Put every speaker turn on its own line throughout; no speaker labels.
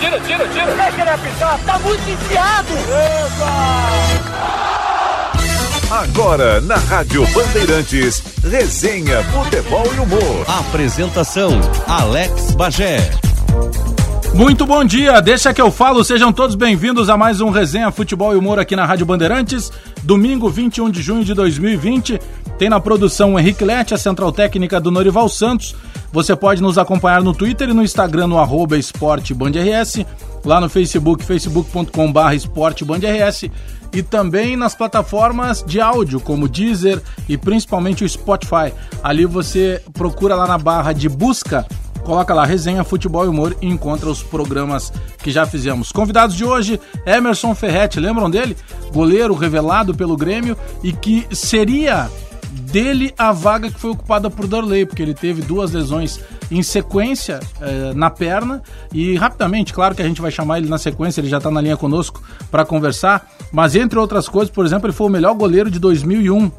tira, tira, tira.
Deixa ele apitar, tá muito enfiado.
Agora na Rádio Bandeirantes, resenha, futebol e humor.
Apresentação: Alex Bagé.
Muito bom dia, deixa que eu falo, sejam todos bem-vindos a mais um Resenha Futebol e Humor aqui na Rádio Bandeirantes, domingo 21 de junho de 2020. Tem na produção o Henrique Lete, a central técnica do Norival Santos. Você pode nos acompanhar no Twitter e no Instagram no arroba esportebandrs, lá no Facebook, facebook.com.br esportebandrs e também nas plataformas de áudio como Deezer e principalmente o Spotify. Ali você procura lá na barra de busca coloca lá resenha, futebol e humor e encontra os programas que já fizemos. Convidados de hoje, Emerson Ferretti, lembram dele? Goleiro revelado pelo Grêmio e que seria dele a vaga que foi ocupada por Darley, porque ele teve duas lesões em sequência eh, na perna e rapidamente, claro que a gente vai chamar ele na sequência, ele já está na linha conosco para conversar, mas entre outras coisas, por exemplo, ele foi o melhor goleiro de 2001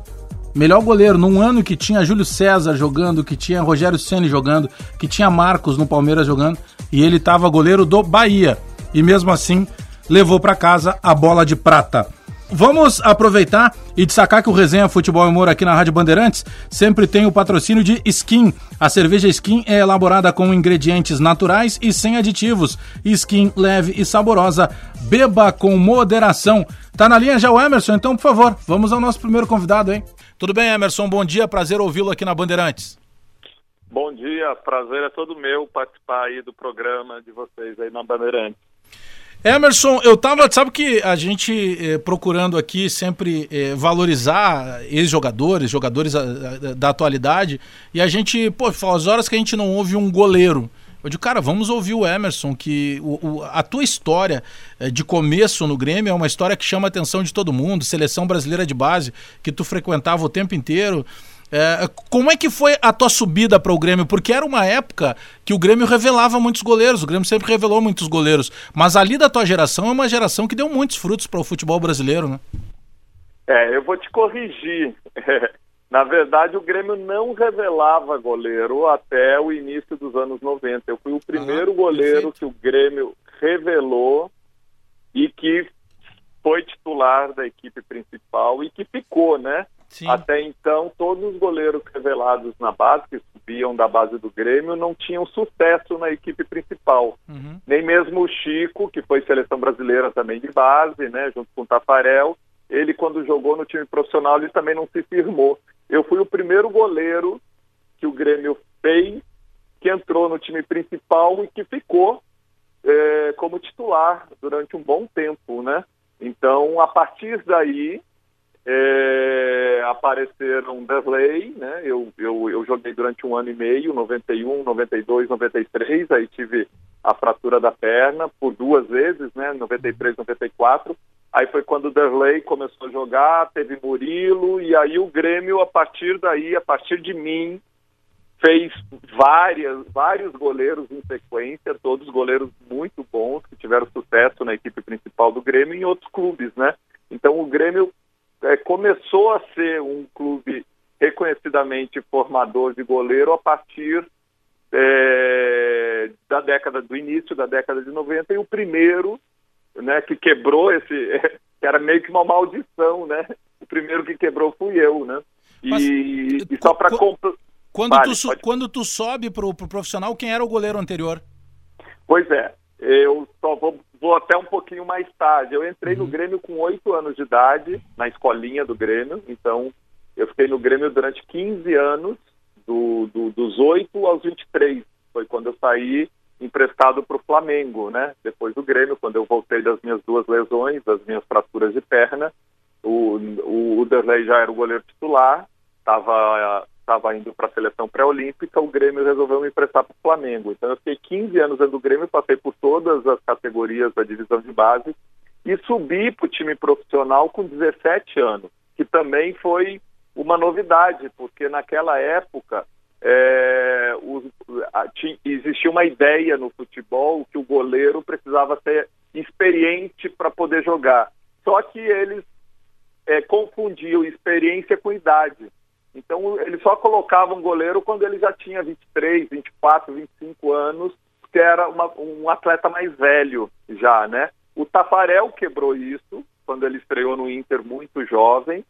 melhor goleiro num ano que tinha Júlio César jogando, que tinha Rogério Ceni jogando, que tinha Marcos no Palmeiras jogando, e ele estava goleiro do Bahia. E mesmo assim, levou para casa a bola de prata. Vamos aproveitar e destacar que o Resenha Futebol e Humor aqui na Rádio Bandeirantes sempre tem o patrocínio de Skin. A cerveja Skin é elaborada com ingredientes naturais e sem aditivos. Skin leve e saborosa. Beba com moderação. Tá na linha já o Emerson, então, por favor, vamos ao nosso primeiro convidado, hein? Tudo bem, Emerson? Bom dia, prazer ouvi-lo aqui na Bandeirantes.
Bom dia, prazer é todo meu participar aí do programa de vocês aí na Bandeirantes.
Emerson, eu tava, sabe que a gente eh, procurando aqui sempre eh, valorizar ex-jogadores, jogadores da, da, da, atualidade, e a gente, pô, faz horas que a gente não ouve um goleiro. Eu digo, cara, vamos ouvir o Emerson, que o, o, a tua história eh, de começo no Grêmio é uma história que chama a atenção de todo mundo, seleção brasileira de base, que tu frequentava o tempo inteiro. É, como é que foi a tua subida para o Grêmio? Porque era uma época que o Grêmio revelava muitos goleiros, o Grêmio sempre revelou muitos goleiros, mas ali da tua geração é uma geração que deu muitos frutos para o futebol brasileiro, né?
É, eu vou te corrigir. Na verdade, o Grêmio não revelava goleiro até o início dos anos 90. Eu fui o primeiro ah, goleiro perfeito. que o Grêmio revelou e que foi titular da equipe principal e que ficou, né? Sim. Até então, todos os goleiros revelados na base, que subiam da base do Grêmio, não tinham sucesso na equipe principal. Uhum. Nem mesmo o Chico, que foi seleção brasileira também de base, né? Junto com o Tafarel, ele quando jogou no time profissional, ele também não se firmou. Eu fui o primeiro goleiro que o Grêmio fez, que entrou no time principal e que ficou é, como titular durante um bom tempo, né? Então, a partir daí, é, apareceram Desley, né? Eu, eu, eu joguei durante um ano e meio, 91, 92, 93, aí tive a fratura da perna por duas vezes, né? 93, 94. Aí foi quando o Derley começou a jogar, teve Murilo, e aí o Grêmio, a partir daí, a partir de mim, fez várias, vários goleiros em sequência, todos goleiros muito bons, que tiveram sucesso na equipe principal do Grêmio e em outros clubes, né? Então o Grêmio é, começou a ser um clube reconhecidamente formador de goleiro a partir é, da década do início da década de 90 e o primeiro né, que quebrou esse, que era meio que uma maldição, né? O primeiro que quebrou fui eu, né? E, Mas, e só para
quando, vale, tu, pode... quando tu sobe pro, pro profissional, quem era o goleiro anterior?
Pois é, eu só vou, vou até um pouquinho mais tarde. Eu entrei uhum. no Grêmio com oito anos de idade, na escolinha do Grêmio, então eu fiquei no Grêmio durante 15 anos, do, do, dos 8 aos 23. Foi quando eu saí emprestado para o Flamengo, né? Depois do Grêmio, quando eu voltei das minhas duas lesões, das minhas fraturas de perna, o, o, já era o goleiro titular, estava estava indo para a seleção pré-olímpica, o Grêmio resolveu me emprestar para o Flamengo. Então eu fiquei 15 anos dentro do Grêmio, passei por todas as categorias da divisão de base e subi para o time profissional com 17 anos, que também foi uma novidade, porque naquela época é, a, tinha, existia uma ideia no futebol que o goleiro precisava ser experiente para poder jogar. Só que eles é, confundiam experiência com idade. Então eles só colocavam goleiro quando ele já tinha 23, 24, 25 anos, que era uma, um atleta mais velho já, né? O Tafarel quebrou isso quando ele estreou no Inter muito jovem,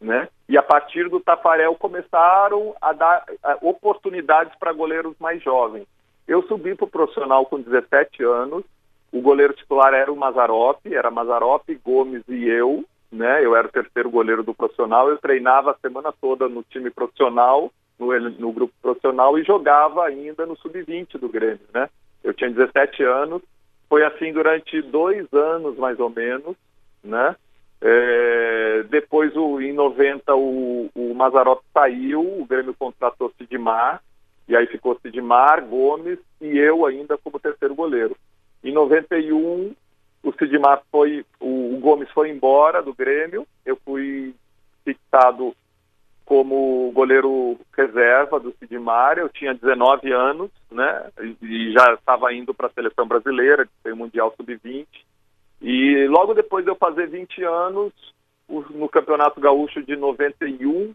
né? E a partir do Tafarel começaram a dar oportunidades para goleiros mais jovens. Eu subi para o profissional com 17 anos. O goleiro titular era o Mazarop, era Mazarop, Gomes e eu, né? Eu era o terceiro goleiro do profissional. Eu treinava a semana toda no time profissional, no, no grupo profissional e jogava ainda no sub-20 do Grêmio, né? Eu tinha 17 anos. Foi assim durante dois anos mais ou menos, né? É, depois, o, em 90, o, o Mazarop saiu, o Grêmio contratou Sidmar, e aí ficou Sidmar, Gomes e eu ainda como terceiro goleiro. Em 91, o Sidmar foi, o, o Gomes foi embora do Grêmio, eu fui fixado como goleiro reserva do Sidmar, eu tinha 19 anos, né, e já estava indo para a seleção brasileira, que foi o Mundial Sub-20, e logo depois de eu fazer 20 anos, no Campeonato Gaúcho de 91,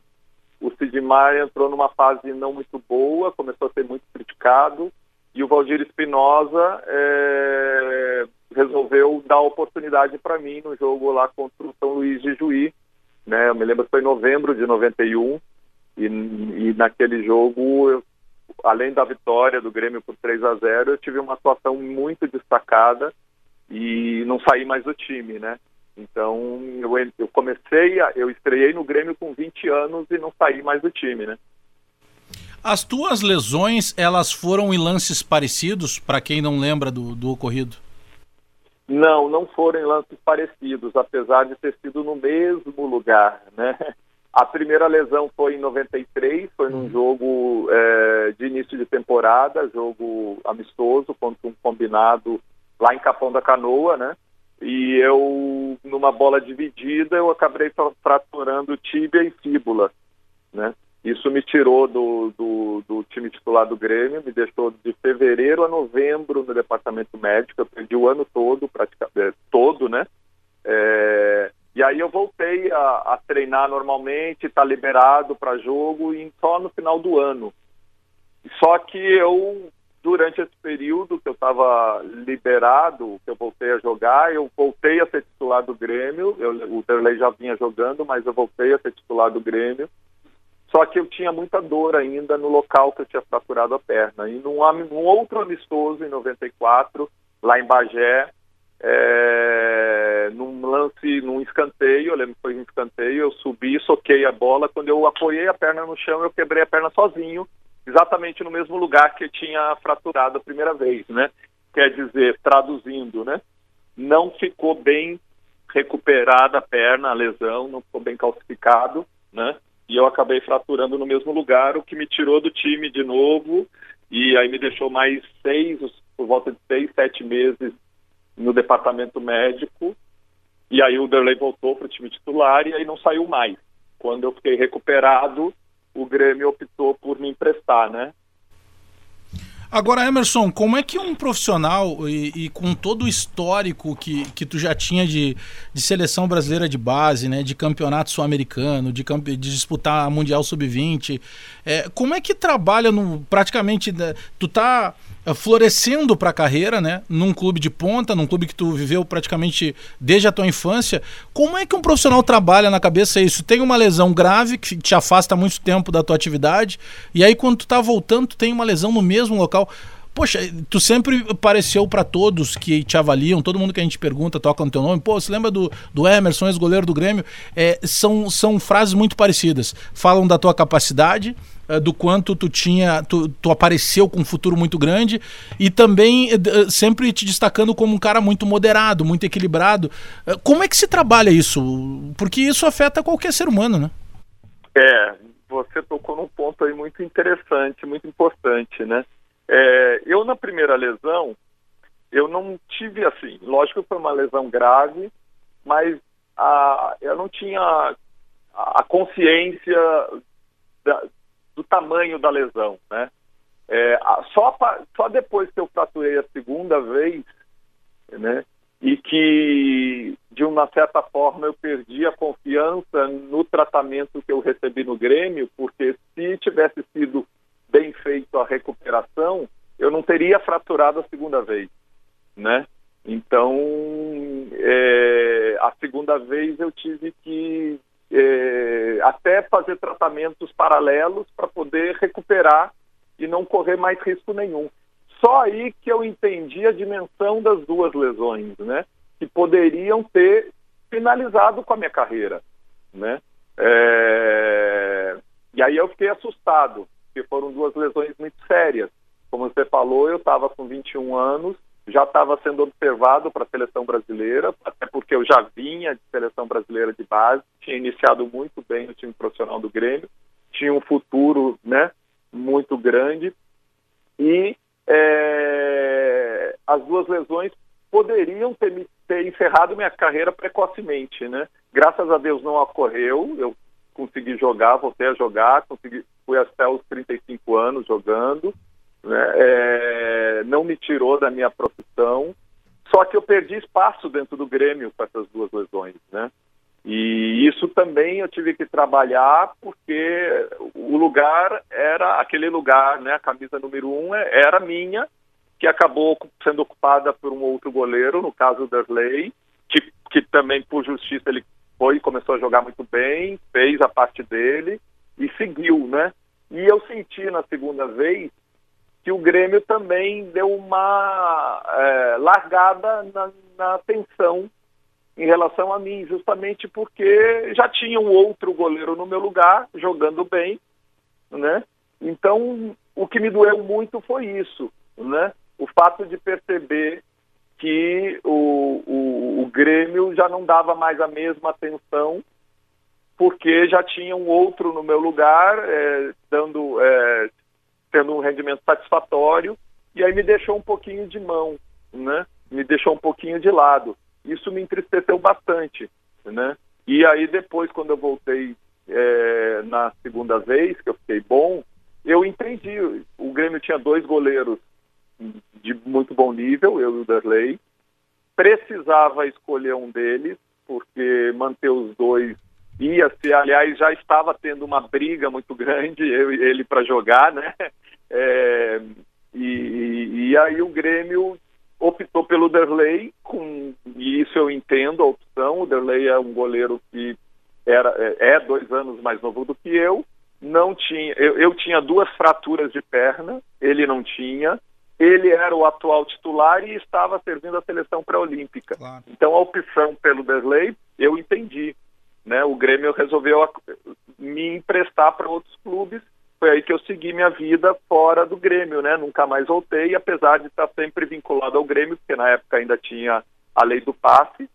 o Sidmar entrou numa fase não muito boa, começou a ser muito criticado, e o Valdir Espinosa é, resolveu dar oportunidade para mim no jogo lá contra o São Luís de Juí. Né? Eu me lembro que foi em novembro de 91, e, e naquele jogo, eu, além da vitória do Grêmio por 3 a 0 eu tive uma atuação muito destacada e não saí mais do time, né? Então eu, eu comecei, a, eu estreiei no Grêmio com 20 anos e não saí mais do time, né?
As tuas lesões, elas foram em lances parecidos, para quem não lembra do, do ocorrido?
Não, não foram em lances parecidos, apesar de ter sido no mesmo lugar, né? A primeira lesão foi em 93, foi num uhum. jogo é, de início de temporada, jogo amistoso contra um combinado lá em Capão da Canoa, né? E eu, numa bola dividida, eu acabei fraturando tíbia e fíbula, né? Isso me tirou do, do, do, time titular do Grêmio, me deixou de fevereiro a novembro no departamento médico, eu perdi o ano todo, praticamente, é, todo, né? É, e aí eu voltei a, a treinar normalmente, tá liberado para jogo e só no final do ano. Só que eu durante esse período que eu estava liberado, que eu voltei a jogar, eu voltei a ser titular do Grêmio. Eu, o Derlei já vinha jogando, mas eu voltei a ser titular do Grêmio. Só que eu tinha muita dor ainda no local que eu tinha fraturado a perna. E num, num outro amistoso, em 94, lá em Bagé, é, num lance, num escanteio, eu lembro que foi um escanteio, eu subi, soquei a bola. Quando eu apoiei a perna no chão, eu quebrei a perna sozinho exatamente no mesmo lugar que tinha fraturado a primeira vez, né? Quer dizer, traduzindo, né? Não ficou bem recuperada a perna, a lesão, não ficou bem calcificado, né? E eu acabei fraturando no mesmo lugar, o que me tirou do time de novo e aí me deixou mais seis, por volta de seis, sete meses no departamento médico. E aí o Derley voltou para o time titular e aí não saiu mais. Quando eu fiquei recuperado, o Grêmio optou por me emprestar, né?
Agora, Emerson, como é que um profissional e, e, com todo o histórico que, que tu já tinha de, de seleção brasileira de base, né, de campeonato sul-americano, de, de, disputar Mundial Sub-20, é, como é que trabalha no praticamente. Né, tu tá florescendo para a carreira, né? Num clube de ponta, num clube que tu viveu praticamente desde a tua infância. Como é que um profissional trabalha na cabeça isso? Tem uma lesão grave que te afasta muito tempo da tua atividade, e aí quando tu tá voltando, tu tem uma lesão no mesmo local. Poxa, tu sempre pareceu para todos que te avaliam, todo mundo que a gente pergunta, toca no teu nome, pô, você lembra do, do Emerson, ex-goleiro do Grêmio? É, são, são frases muito parecidas. Falam da tua capacidade, é, do quanto tu tinha, tu, tu, apareceu com um futuro muito grande e também é, é, sempre te destacando como um cara muito moderado, muito equilibrado. Como é que se trabalha isso? Porque isso afeta qualquer ser humano, né?
É, você tocou num ponto aí muito interessante, muito importante, né? É, eu, na primeira lesão, eu não tive assim, lógico que foi uma lesão grave, mas a, eu não tinha a consciência da, do tamanho da lesão, né? É, só, só depois que eu fraturei a segunda vez, né? E que, de uma certa forma, eu perdi a confiança no tratamento que eu recebi no Grêmio, porque se tivesse sido bem feito a recuperação, eu não teria fraturado a segunda vez, né? Então, é, a segunda vez eu tive que é, até fazer tratamentos paralelos para poder recuperar e não correr mais risco nenhum. Só aí que eu entendi a dimensão das duas lesões, né? Que poderiam ter finalizado com a minha carreira, né? É... E aí eu fiquei assustado, porque foram duas lesões muito sérias. Como você falou, eu estava com 21 anos, já estava sendo observado para a seleção brasileira, até porque eu já vinha de seleção brasileira de base, tinha iniciado muito bem no time profissional do Grêmio, tinha um futuro né, muito grande e é, as duas lesões poderiam ter, ter encerrado minha carreira precocemente, né? Graças a Deus não ocorreu, eu consegui jogar, voltei a jogar, consegui, fui até os 35 anos jogando, né? É, não me tirou da minha profissão, só que eu perdi espaço dentro do Grêmio com essas duas lesões, né? E isso também eu tive que trabalhar porque o lugar era aquele lugar, né? A camisa número um é, era minha, que acabou sendo ocupada por um outro goleiro, no caso Derley, que, que também por justiça ele foi começou a jogar muito bem, fez a parte dele e seguiu, né? E eu senti na segunda vez que o Grêmio também deu uma é, largada na, na atenção em relação a mim, justamente porque já tinha um outro goleiro no meu lugar, jogando bem, né? Então, o que me doeu muito foi isso, né? O fato de perceber que o, o, o Grêmio já não dava mais a mesma atenção, porque já tinha um outro no meu lugar, é, dando, é, tendo um rendimento satisfatório, e aí me deixou um pouquinho de mão, né? Me deixou um pouquinho de lado. Isso me entristeceu bastante, né? E aí depois, quando eu voltei é, na segunda vez, que eu fiquei bom, eu entendi. O Grêmio tinha dois goleiros de muito bom nível, eu e o Darley. Precisava escolher um deles, porque manter os dois ia ser, aliás, já estava tendo uma briga muito grande, eu e ele para jogar, né? É, e, e, aí o Grêmio optou pelo Derley, com, e isso eu entendo a opção. O Derley é um goleiro que era, é, é dois anos mais novo do que eu. Não tinha, eu, eu tinha duas fraturas de perna, ele não tinha. Ele era o atual titular e estava servindo a seleção pré-olímpica. Claro. Então a opção pelo Derley eu entendi. Né? O Grêmio resolveu me emprestar para outros clubes foi aí que eu segui minha vida fora do Grêmio, né? Nunca mais voltei, apesar de estar sempre vinculado ao Grêmio, porque na época ainda tinha a lei do passe.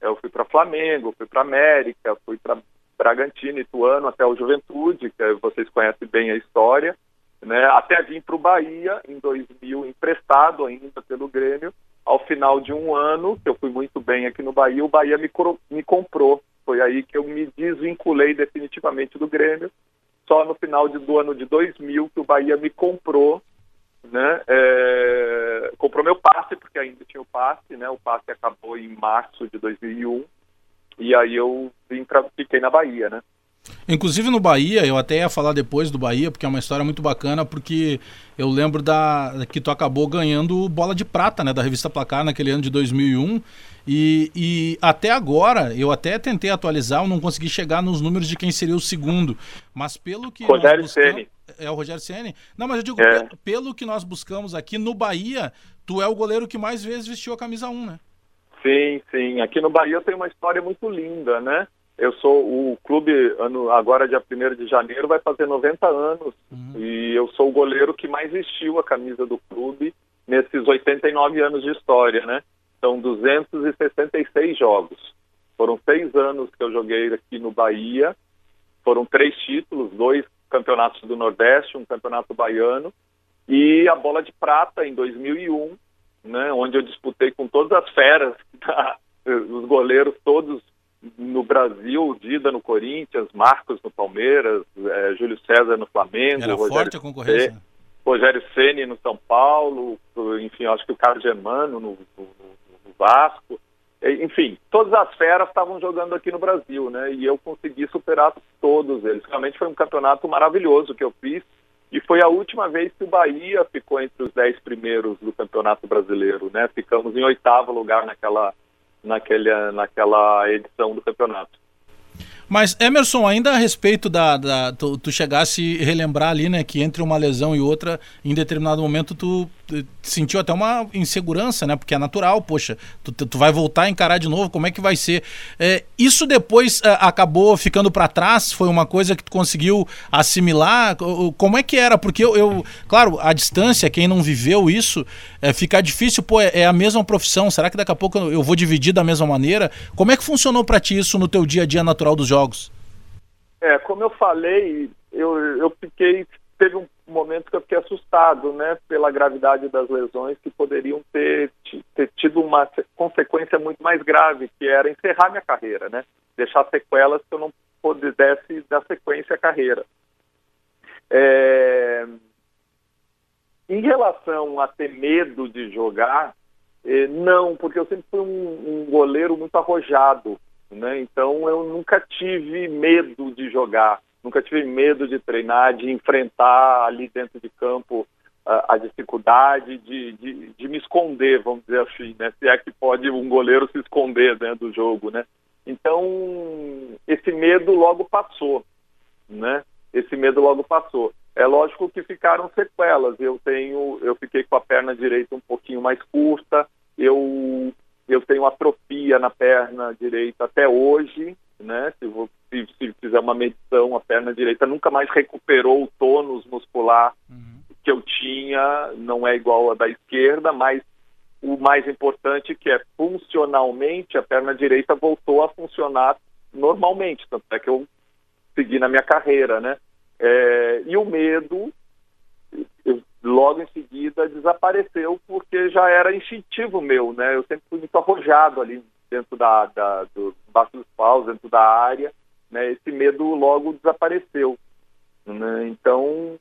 Eu fui para Flamengo, fui para América, fui para Bragantino, Ituano, até o Juventude, que vocês conhecem bem a história, né? Até vim para o Bahia em 2000, emprestado ainda pelo Grêmio. Ao final de um ano, que eu fui muito bem aqui no Bahia, o Bahia me, me comprou. Foi aí que eu me desvinculei definitivamente do Grêmio só no final de, do ano de 2000 que o Bahia me comprou, né? É, comprou meu passe, porque ainda tinha o passe, né? O passe acabou em março de 2001 e aí eu vim pra, fiquei na Bahia, né?
Inclusive no Bahia, eu até ia falar depois do Bahia, porque é uma história muito bacana, porque eu lembro da que tu acabou ganhando bola de prata, né, da revista Placar naquele ano de 2001. E, e até agora, eu até tentei atualizar, eu não consegui chegar nos números de quem seria o segundo. Mas pelo que.
Rogério Ceni.
É o Rogério Ceni? Não, mas eu digo, é. pelo que nós buscamos aqui no Bahia, tu é o goleiro que mais vezes vestiu a camisa 1, né?
Sim, sim. Aqui no Bahia tem uma história muito linda, né? Eu sou o clube, ano, agora dia 1 de janeiro, vai fazer 90 anos. Uhum. E eu sou o goleiro que mais vestiu a camisa do clube nesses 89 anos de história, né? São 266 jogos. Foram seis anos que eu joguei aqui no Bahia. Foram três títulos, dois campeonatos do Nordeste, um campeonato baiano. E a bola de prata em 2001, né? Onde eu disputei com todas as feras, os goleiros todos no Brasil, Dida no Corinthians, Marcos no Palmeiras, é, Júlio César no Flamengo.
Era Rogério forte a concorrência. C,
Rogério Ceni no São Paulo, enfim, acho que o Carlos Germano no, no, no Vasco. Enfim, todas as feras estavam jogando aqui no Brasil, né? E eu consegui superar todos eles. Realmente foi um campeonato maravilhoso que eu fiz. E foi a última vez que o Bahia ficou entre os dez primeiros do Campeonato Brasileiro, né? Ficamos em oitavo lugar naquela, naquela, naquela edição do campeonato.
Mas, Emerson, ainda a respeito da. da tu, tu chegasse relembrar ali, né, que entre uma lesão e outra, em determinado momento, tu sentiu até uma insegurança, né? Porque é natural, poxa, tu, tu vai voltar a encarar de novo, como é que vai ser? É, isso depois é, acabou ficando para trás? Foi uma coisa que tu conseguiu assimilar? Como é que era? Porque eu, eu claro, a distância, quem não viveu isso, é, fica difícil, pô, é, é, a mesma profissão, será que daqui a pouco eu vou dividir da mesma maneira? Como é que funcionou para ti isso no teu dia a dia natural dos jogos?
É, como eu falei, eu, eu fiquei, teve um momento que eu fiquei assustado, né, pela gravidade das lesões que poderiam ter, ter tido uma consequência muito mais grave, que era encerrar minha carreira, né, deixar sequelas que eu não pudesse dar sequência à carreira. É... Em relação a ter medo de jogar, eh, não, porque eu sempre fui um, um goleiro muito arrojado, né? Então eu nunca tive medo de jogar. Nunca tive medo de treinar, de enfrentar ali dentro de campo a, a dificuldade de, de, de, me esconder, vamos dizer assim, né? Se é que pode um goleiro se esconder dentro do jogo, né? Então, esse medo logo passou, né? Esse medo logo passou. É lógico que ficaram sequelas. Eu tenho, eu fiquei com a perna direita um pouquinho mais curta. Eu, eu tenho atrofia na perna direita até hoje, né? Se, vou, se, se, fizer uma medição, a perna direita nunca mais recuperou o tônus muscular uhum. que eu tinha, não é igual a da esquerda, mas o mais importante que é funcionalmente a perna direita voltou a funcionar normalmente, tanto é que eu segui na minha carreira, né? É, e o medo, eu, logo em seguida, desapareceu porque já era instintivo meu, né? Eu sempre fui muito arrojado ali dentro da, da do dos paus, dentro da área, né? Esse medo logo desapareceu, né? Então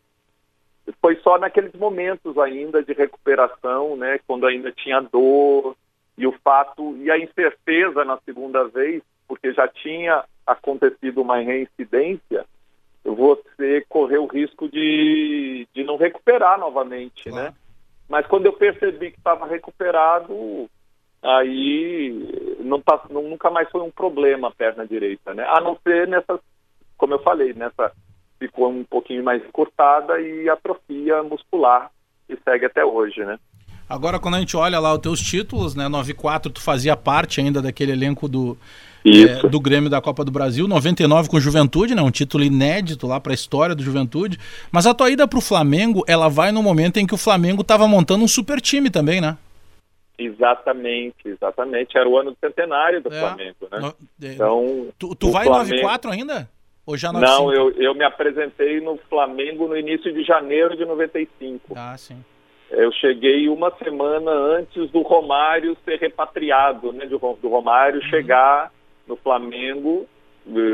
foi só naqueles momentos ainda de recuperação, né? Quando ainda tinha dor e o fato e a incerteza na segunda vez, porque já tinha acontecido uma reincidência, você correu o risco de, de não recuperar novamente, claro. né? Mas quando eu percebi que estava recuperado, aí não, não, nunca mais foi um problema a perna direita, né? A não ser nessa, como eu falei, nessa ficou um pouquinho mais cortada e atrofia muscular que segue até hoje, né?
Agora, quando a gente olha lá os teus títulos, né? 94, tu fazia parte ainda daquele elenco do, é, do Grêmio da Copa do Brasil, 99 com Juventude, né? Um título inédito lá para a história do Juventude. Mas a tua ida para o Flamengo, ela vai no momento em que o Flamengo estava montando um super time também, né?
Exatamente, exatamente. Era o ano do centenário do é, Flamengo, né? No,
é, então, tu, tu vai Flamengo... em 94 ainda? Ou já
95? Não, eu, eu me apresentei no Flamengo no início de janeiro de 95.
Ah, sim.
Eu cheguei uma semana antes do Romário ser repatriado, né? Do, do Romário uhum. chegar no Flamengo,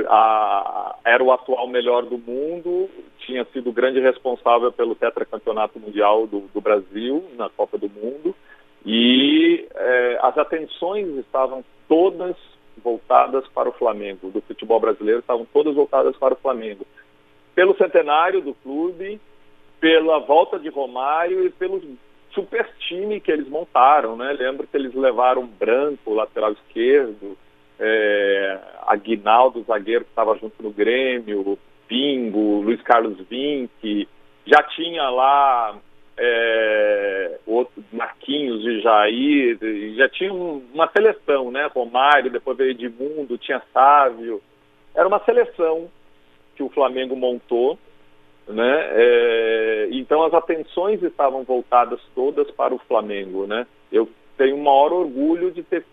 a, era o atual melhor do mundo, tinha sido grande responsável pelo tetracampeonato mundial do, do Brasil na Copa do Mundo e é, as atenções estavam todas voltadas para o Flamengo, do futebol brasileiro estavam todas voltadas para o Flamengo, pelo centenário do clube, pela volta de Romário e pelo super time que eles montaram, né? Lembro que eles levaram Branco, lateral esquerdo, é, Aguinaldo, zagueiro que estava junto no Grêmio, Pingo, Luiz Carlos Vinck, já tinha lá é, outro, Marquinhos de Jair, já tinha uma seleção, né? Romário, depois veio Edmundo, tinha Sávio. Era uma seleção que o Flamengo montou, né? É, então as atenções estavam voltadas todas para o Flamengo, né? Eu tenho o maior orgulho de ter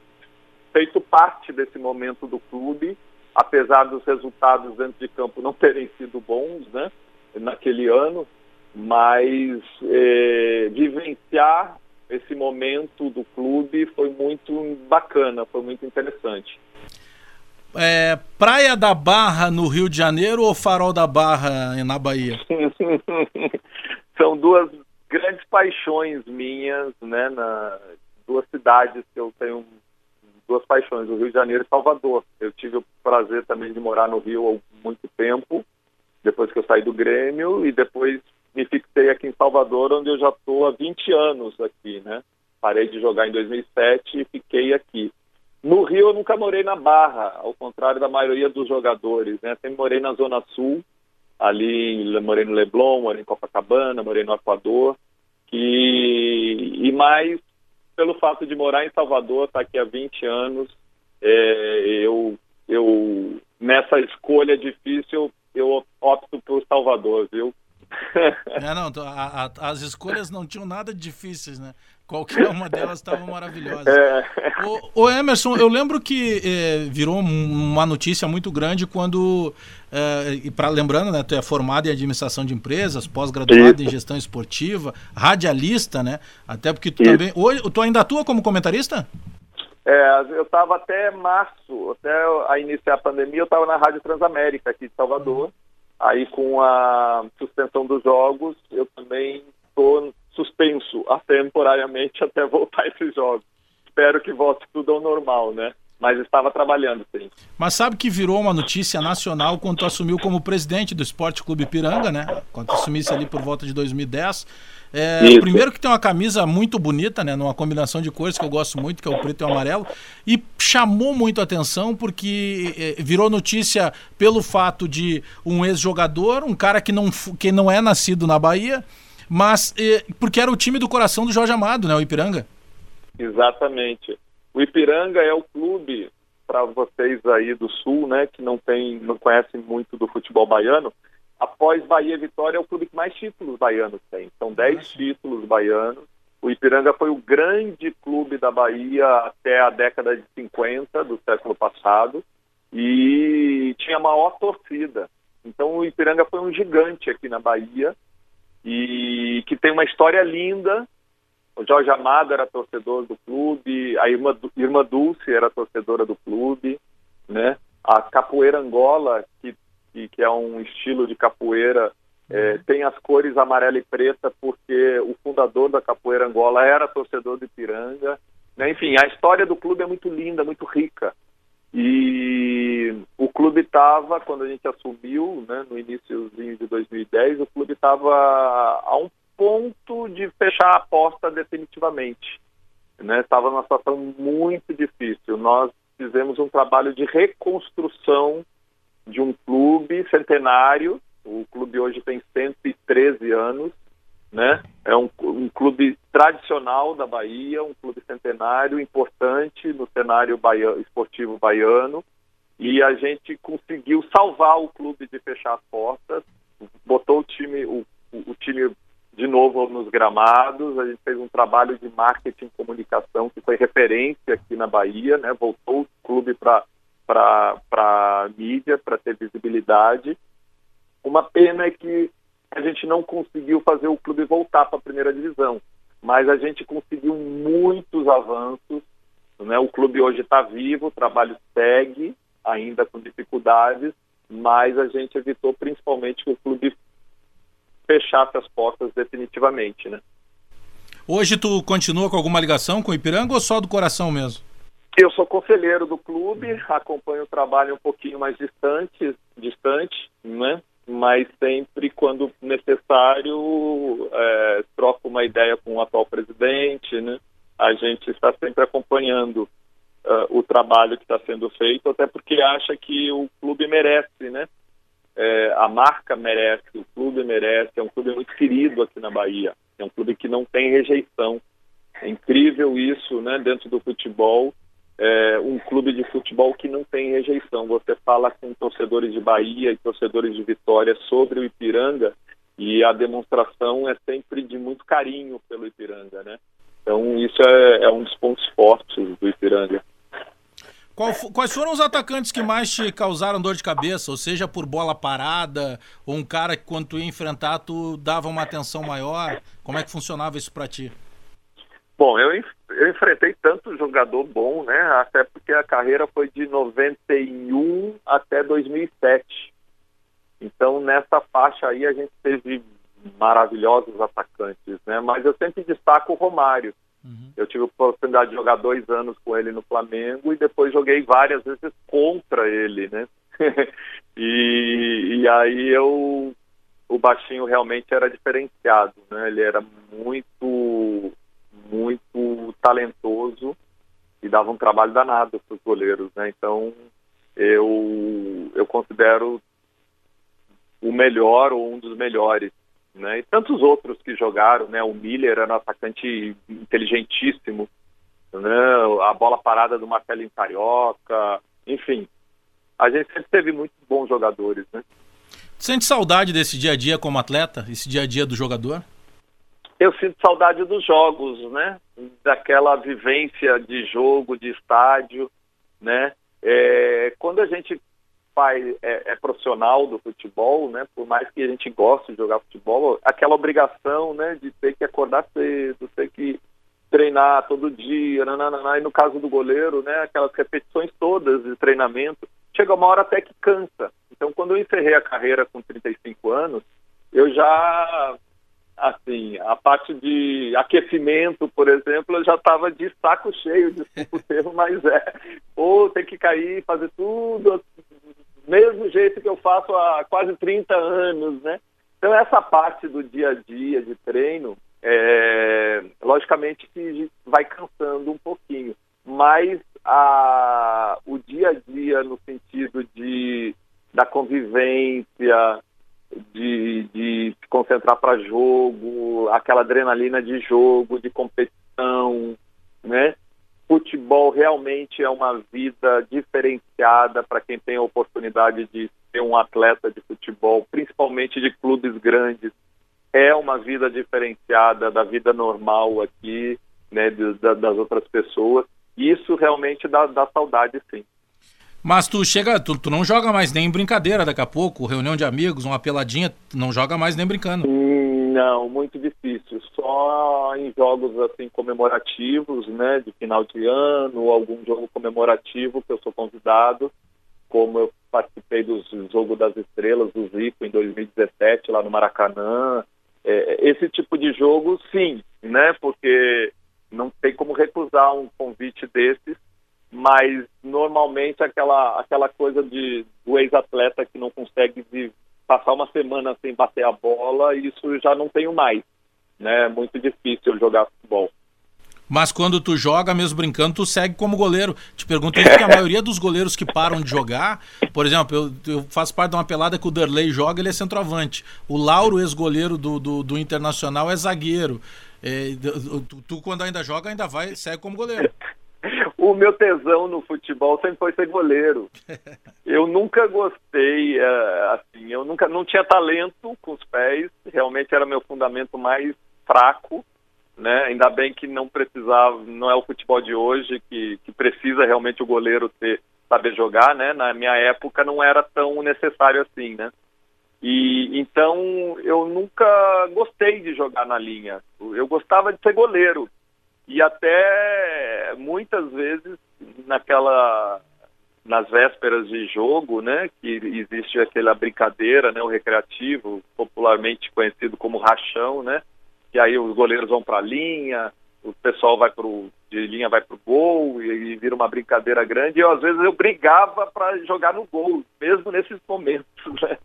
feito parte desse momento do clube, apesar dos resultados dentro de campo não terem sido bons, né? Naquele ano, mas é, vivenciar esse momento do clube foi muito bacana, foi muito interessante.
É, Praia da Barra no Rio de Janeiro ou Farol da Barra na Bahia?
São duas grandes paixões minhas, né? Na, duas cidades que eu tenho duas paixões, o Rio de Janeiro e Salvador. Eu tive o prazer também de morar no Rio há muito tempo, depois que eu saí do Grêmio, e depois me fixei aqui em Salvador, onde eu já estou há 20 anos aqui, né? Parei de jogar em 2007 e fiquei aqui. No Rio eu nunca morei na Barra, ao contrário da maioria dos jogadores, né? Sempre morei na Zona Sul, ali morei no Leblon, morei em Copacabana, morei no Equador, e, e mais pelo fato de morar em Salvador, estar tá aqui há 20 anos, é, eu, eu nessa escolha difícil eu opto por Salvador, viu?
É, não, a, a, as escolhas não tinham nada de difíceis, né? Qualquer uma delas estava maravilhosa. É. O, o, Emerson, eu lembro que é, virou uma notícia muito grande quando, é, e para lembrando, né, tu é formado em administração de empresas, pós-graduado em gestão esportiva, radialista, né? Até porque tu Isso. também, hoje, tu ainda atua como comentarista?
É, eu estava até março, até a iniciar a pandemia, eu estava na Rádio Transamérica aqui de Salvador. Uhum. Aí com a suspensão dos jogos, eu também estou suspenso temporariamente até voltar esses jogos. Espero que volte tudo ao normal, né? Mas estava trabalhando, sim.
Mas sabe que virou uma notícia nacional quando assumiu como presidente do Esporte Clube Piranga, né? Quando assumisse ali por volta de 2010. É, primeiro que tem uma camisa muito bonita, né? Numa combinação de cores que eu gosto muito, que é o preto e o amarelo. E chamou muito a atenção porque é, virou notícia pelo fato de um ex-jogador, um cara que não, que não é nascido na Bahia, mas eh, porque era o time do coração do Jorge Amado, né? O Ipiranga.
Exatamente. O Ipiranga é o clube para vocês aí do Sul, né, que não tem, não conhecem muito do futebol baiano. Após Bahia e Vitória, é o clube que mais títulos baianos tem. São 10 títulos baianos. O Ipiranga foi o grande clube da Bahia até a década de 50 do século passado e tinha a maior torcida. Então o Ipiranga foi um gigante aqui na Bahia e que tem uma história linda. O Jorge Amado era torcedor do clube, a irmã, irmã Dulce era torcedora do clube, né? A capoeira Angola, que, que, que é um estilo de capoeira, é, tem as cores amarela e preta porque o fundador da capoeira Angola era torcedor do Ipiranga. Né? Enfim, a história do clube é muito linda, muito rica. E o clube estava, quando a gente assumiu, né, no iníciozinho de 2010, o clube estava a um ponto de fechar a porta definitivamente. Estava né? numa situação muito difícil. Nós fizemos um trabalho de reconstrução de um clube centenário. O clube hoje tem 113 anos, né? É um, um, clube tradicional da Bahia, um clube centenário importante no cenário baiano, esportivo baiano, e a gente conseguiu salvar o clube de fechar as portas, botou o time, o, o time de novo nos gramados, a gente fez um trabalho de marketing e comunicação que foi referência aqui na Bahia, né? Voltou o clube para para mídia, para ter visibilidade. Uma pena é que a gente não conseguiu fazer o clube voltar para a primeira divisão, mas a gente conseguiu muitos avanços. Né? O clube hoje está vivo, o trabalho segue, ainda com dificuldades, mas a gente evitou principalmente que o clube fechasse as portas definitivamente, né?
Hoje tu continua com alguma ligação com o Ipiranga ou só do coração mesmo?
Eu sou conselheiro do clube, acompanho o trabalho um pouquinho mais distante, distante, né? mas sempre quando necessário é, troco uma ideia com o atual presidente, né? A gente está sempre acompanhando uh, o trabalho que está sendo feito, até porque acha que o clube merece, né? É, a marca merece, o clube merece, é um clube muito querido aqui na Bahia, é um clube que não tem rejeição. É incrível isso, né? Dentro do futebol, é, um clube de futebol que não tem rejeição. Você fala com torcedores de Bahia e torcedores de Vitória sobre o Ipiranga e a demonstração é sempre de muito carinho pelo Ipiranga, né? Então isso é, é um dos pontos fortes do Ipiranga.
Quais foram os atacantes que mais te causaram dor de cabeça? Ou seja, por bola parada, ou um cara que quando tu ia enfrentar, tu dava uma atenção maior? Como é que funcionava isso para ti?
Bom, eu, eu enfrentei tanto jogador bom, né? Até porque a carreira foi de 91 até 2007. Então, nessa faixa aí, a gente teve maravilhosos atacantes, né? Mas eu sempre destaco o Romário. Uhum. Eu tive a oportunidade de jogar dois anos com ele no Flamengo e depois joguei várias vezes contra ele, né? e, e aí eu o baixinho realmente era diferenciado, né? Ele era muito, muito talentoso e dava um trabalho danado para os goleiros, né? Então eu eu considero o melhor ou um dos melhores, né? E tantos outros que jogaram, né? O Miller era um atacante inteligentíssimo, né? A bola parada do Marcelinho Carioca, enfim, a gente sempre teve muitos bons jogadores, né?
Sente saudade desse dia a dia como atleta, esse dia a dia do jogador?
Eu sinto saudade dos jogos, né? Daquela vivência de jogo, de estádio, né? É, quando a gente faz, é, é, profissional do futebol, né? Por mais que a gente goste de jogar futebol, aquela obrigação, né? De ter que acordar cedo, ter que treinar todo dia, nananana, e no caso do goleiro, né? Aquelas repetições todas de treinamento, chega uma hora até que cansa. Então, quando eu encerrei a carreira com 35 anos, eu já, assim, a parte de aquecimento, por exemplo, eu já estava de saco cheio, desculpa o termo, mas é. Ou tem que cair, fazer tudo mesmo jeito que eu faço há quase 30 anos, né? Então, essa parte do dia a dia de treino, é, logicamente que vai cansando um pouquinho, mas a, o dia a dia no sentido de da convivência, de, de se concentrar para jogo, aquela adrenalina de jogo, de competição, né? Futebol realmente é uma vida diferenciada para quem tem a oportunidade de ser um atleta de futebol, principalmente de clubes grandes. É uma vida diferenciada da vida normal aqui, né, de, das outras pessoas. Isso realmente dá, dá saudade, sim.
Mas tu chega, tu, tu, não joga mais nem brincadeira daqui a pouco, reunião de amigos, uma peladinha, não joga mais nem brincando.
Não, muito difícil. Só em jogos assim comemorativos, né, de final de ano, ou algum jogo comemorativo que eu sou convidado, como eu participei do jogo das estrelas do Zico em 2017 lá no Maracanã. É, esse tipo de jogo, sim, né, porque não tem como recusar um convite desses mas normalmente aquela, aquela coisa de, do ex-atleta que não consegue passar uma semana sem bater a bola, isso já não tenho mais. Né? É muito difícil jogar futebol.
Mas quando tu joga, mesmo brincando, tu segue como goleiro. Te pergunto isso porque a maioria dos goleiros que param de jogar, por exemplo, eu, eu, faço parte de uma pelada que o Derlei joga, ele é centroavante. O Lauro, ex-goleiro do, do, do, Internacional, é zagueiro. É, tu, tu, quando ainda joga, ainda vai, segue como goleiro
o meu tesão no futebol sempre foi ser goleiro. Eu nunca gostei, é, assim, eu nunca não tinha talento com os pés, realmente era meu fundamento mais fraco, né? Ainda bem que não precisava, não é o futebol de hoje que, que precisa realmente o goleiro ter saber jogar, né? Na minha época não era tão necessário assim, né? E então eu nunca gostei de jogar na linha. Eu gostava de ser goleiro e até muitas vezes naquela nas vésperas de jogo, né, que existe aquela brincadeira, né, o recreativo, popularmente conhecido como rachão, né, que aí os goleiros vão para a linha, o pessoal vai pro de linha vai pro gol e, e vira uma brincadeira grande. E eu, às vezes eu brigava para jogar no gol, mesmo nesses momentos, né?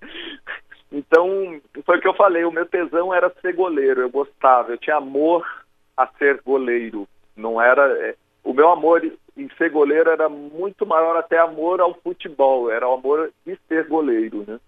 Então, foi o que eu falei, o meu tesão era ser goleiro, eu gostava, eu tinha amor a ser goleiro. Não era. É, o meu amor em ser goleiro era muito maior até amor ao futebol, era o amor de ser goleiro, né?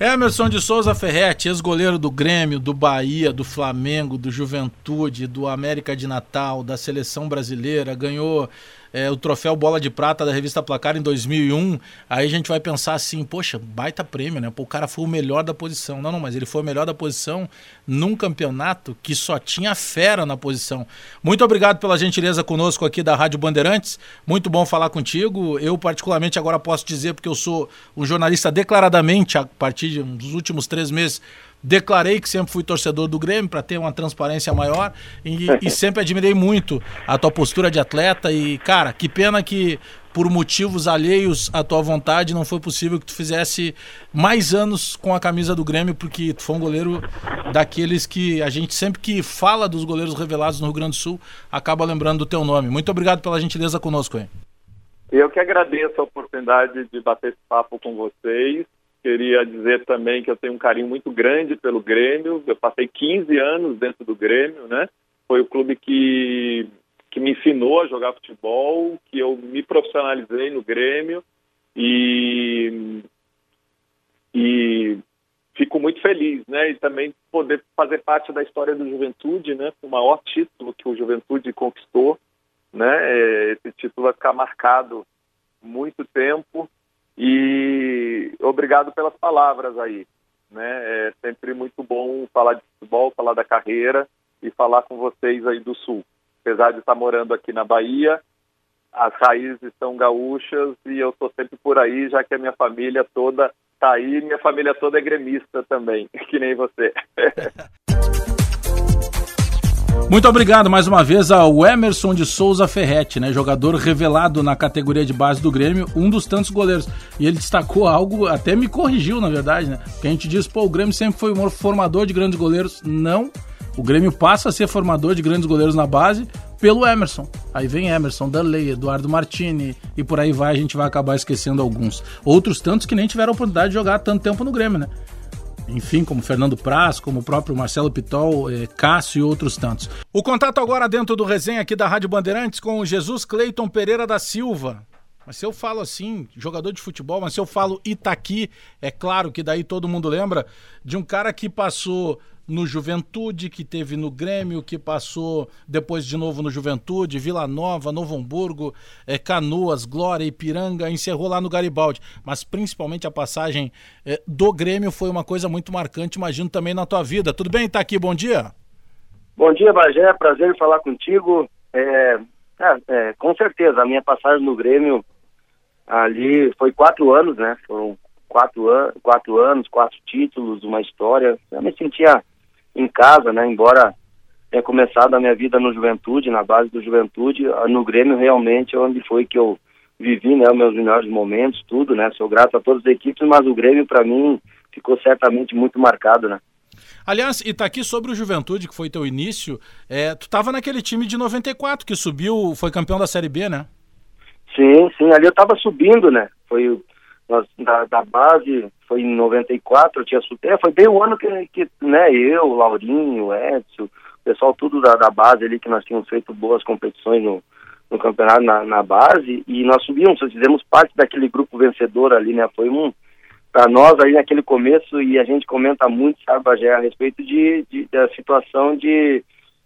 Emerson de Souza Ferretti, ex-goleiro do Grêmio, do Bahia, do Flamengo, do Juventude, do América de Natal, da seleção brasileira, ganhou é, o troféu Bola de Prata da revista Placar em 2001, aí a gente vai pensar assim, poxa, baita prêmio, né? Pô, o cara foi o melhor da posição. Não, não, mas ele foi o melhor da posição num campeonato que só tinha fera na posição. Muito obrigado pela gentileza conosco aqui da Rádio Bandeirantes. Muito bom falar contigo. Eu, particularmente, agora posso dizer, porque eu sou um jornalista declaradamente, a partir dos últimos três meses, Declarei que sempre fui torcedor do Grêmio para ter uma transparência maior e, e, sempre admirei muito a tua postura de atleta e, cara, que pena que por motivos alheios à tua vontade não foi possível que tu fizesse mais anos com a camisa do Grêmio, porque tu foi um goleiro daqueles que a gente sempre que fala dos goleiros revelados no Rio Grande do Sul acaba lembrando do teu nome. Muito obrigado pela gentileza conosco, hein?
Eu que agradeço a oportunidade de bater esse papo com vocês queria dizer também que eu tenho um carinho muito grande pelo Grêmio. Eu passei 15 anos dentro do Grêmio, né? Foi o clube que, que me ensinou a jogar futebol, que eu me profissionalizei no Grêmio e, e fico muito feliz, né? E também poder fazer parte da história do Juventude, né? O maior título que o Juventude conquistou, né? É, esse título vai ficar marcado muito tempo e obrigado pelas palavras aí, né? É sempre muito bom falar de futebol, falar da carreira e falar com vocês aí do Sul. Apesar de estar morando aqui na Bahia, as raízes são gaúchas e eu estou sempre por aí, já que a minha família toda tá aí, minha família toda é gremista também, que nem você.
Muito obrigado mais uma vez ao Emerson de Souza Ferretti, né, jogador revelado na categoria de base do Grêmio, um dos tantos goleiros. E ele destacou algo, até me corrigiu, na verdade, né? Que a gente diz, pô, o Grêmio sempre foi um formador de grandes goleiros. Não. O Grêmio passa a ser formador de grandes goleiros na base pelo Emerson. Aí vem Emerson, Danley, Eduardo Martini e por aí vai, a gente vai acabar esquecendo alguns. Outros tantos que nem tiveram oportunidade de jogar tanto tempo no Grêmio, né? Enfim, como Fernando Praz, como o próprio Marcelo Pitol, eh, Cássio e outros tantos. O contato agora dentro do resenha aqui da Rádio Bandeirantes com o Jesus Cleiton Pereira da Silva. Mas se eu falo assim, jogador de futebol, mas se eu falo Itaqui, é claro que daí todo mundo lembra de um cara que passou no Juventude, que teve no Grêmio, que passou depois de novo no Juventude, Vila Nova, Novo Hamburgo, é, Canoas, Glória, Ipiranga, encerrou lá no Garibaldi. Mas principalmente a passagem é, do Grêmio foi uma coisa muito marcante, imagino também na tua vida. Tudo bem, tá aqui, bom dia?
Bom dia, Bagé, prazer em falar contigo. É, é, é, com certeza, a minha passagem no Grêmio ali foi quatro anos, né? Foram quatro, an quatro anos, quatro títulos, uma história. Eu me sentia em casa, né? Embora tenha começado a minha vida no Juventude, na base do Juventude, no Grêmio realmente é onde foi que eu vivi, né? Os meus melhores momentos, tudo, né? Sou grato a todas as equipes, mas o Grêmio para mim ficou certamente muito marcado, né?
Aliás, e tá aqui sobre o Juventude, que foi teu início, é, tu tava naquele time de 94 que subiu, foi campeão da Série B, né?
Sim, sim, ali eu tava subindo, né? Foi nós, da, da base, foi em 94, eu tinha é, foi bem o ano que, que né, eu, Laurinho, Edson, o pessoal tudo da, da base ali, que nós tínhamos feito boas competições no, no campeonato na, na base, e nós subimos, fizemos parte daquele grupo vencedor ali, né, foi um, para nós aí naquele começo, e a gente comenta muito, sabe, Bagé, a respeito de, de da situação de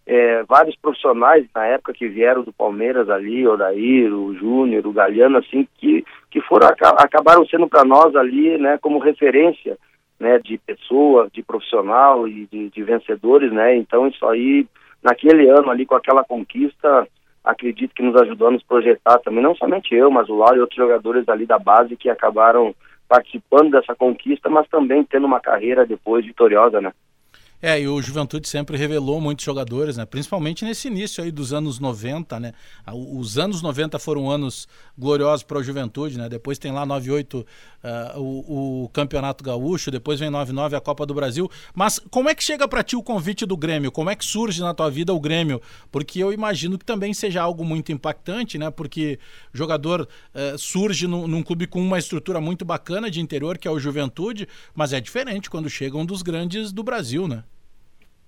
é, vários profissionais na época que vieram do Palmeiras ali, o Odair, o Júnior, o Galeano, assim, que, que foram, acabaram sendo para nós ali, né, como referência, né, de pessoa, de profissional e de, de, vencedores, né, então isso aí, naquele ano ali, com aquela conquista, acredito que nos ajudou a nos projetar também, não somente eu, mas o Lauro e outros jogadores ali da base que acabaram participando dessa conquista, mas também tendo uma carreira depois vitoriosa, né.
É, e o Juventude sempre revelou muitos jogadores, né? Principalmente nesse início aí dos anos 90, né? Os anos 90 foram anos gloriosos para o Juventude, né? Depois tem lá 98 uh, o, o, Campeonato Gaúcho, depois vem 99 a Copa do Brasil. Mas como é que chega para ti o convite do Grêmio? Como é que surge na tua vida o Grêmio? Porque eu imagino que também seja algo muito impactante, né? Porque jogador uh, surge num, num clube com uma estrutura muito bacana de interior, que é o Juventude, mas é diferente quando chega um dos grandes do Brasil, né?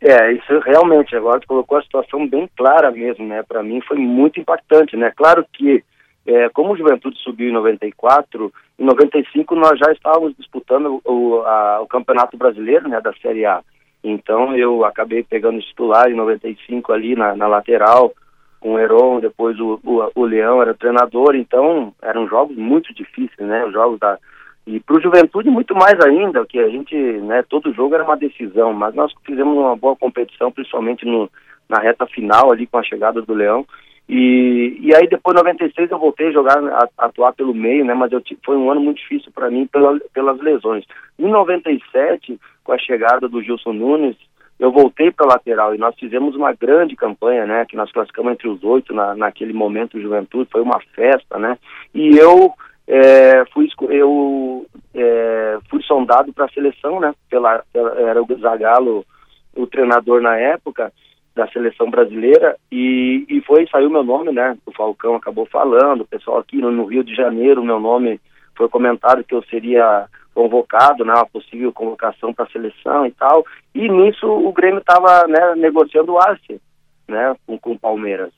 É, isso realmente, agora colocou a situação bem clara mesmo, né? Para mim foi muito impactante, né? Claro que, é, como o Juventude subiu em 94, em 95 nós já estávamos disputando o, a, o Campeonato Brasileiro, né, da Série A. Então eu acabei pegando o titular em 95 ali na, na lateral, com o Heron, depois o, o, o Leão era treinador, então eram jogos muito difíceis, né? Os jogos da, e para o Juventude muito mais ainda, que a gente, né, todo jogo era uma decisão, mas nós fizemos uma boa competição, principalmente no, na reta final ali com a chegada do Leão. E, e aí depois de 96 eu voltei a jogar, a, a atuar pelo meio, né, mas eu, foi um ano muito difícil para mim pela, pelas lesões. Em 97, com a chegada do Gilson Nunes, eu voltei para lateral e nós fizemos uma grande campanha, né, que nós classificamos entre os oito na, naquele momento Juventude, foi uma festa, né, e eu é, fui eu é, fui sondado para a seleção, né? Pela, pela, era o Zagallo o treinador na época da seleção brasileira e, e foi saiu meu nome, né? O Falcão acabou falando, o pessoal aqui no, no Rio de Janeiro, meu nome foi comentado que eu seria convocado, né, uma possível convocação para a seleção e tal. E nisso o Grêmio estava né, negociando o Arce, né, com, com o Palmeiras.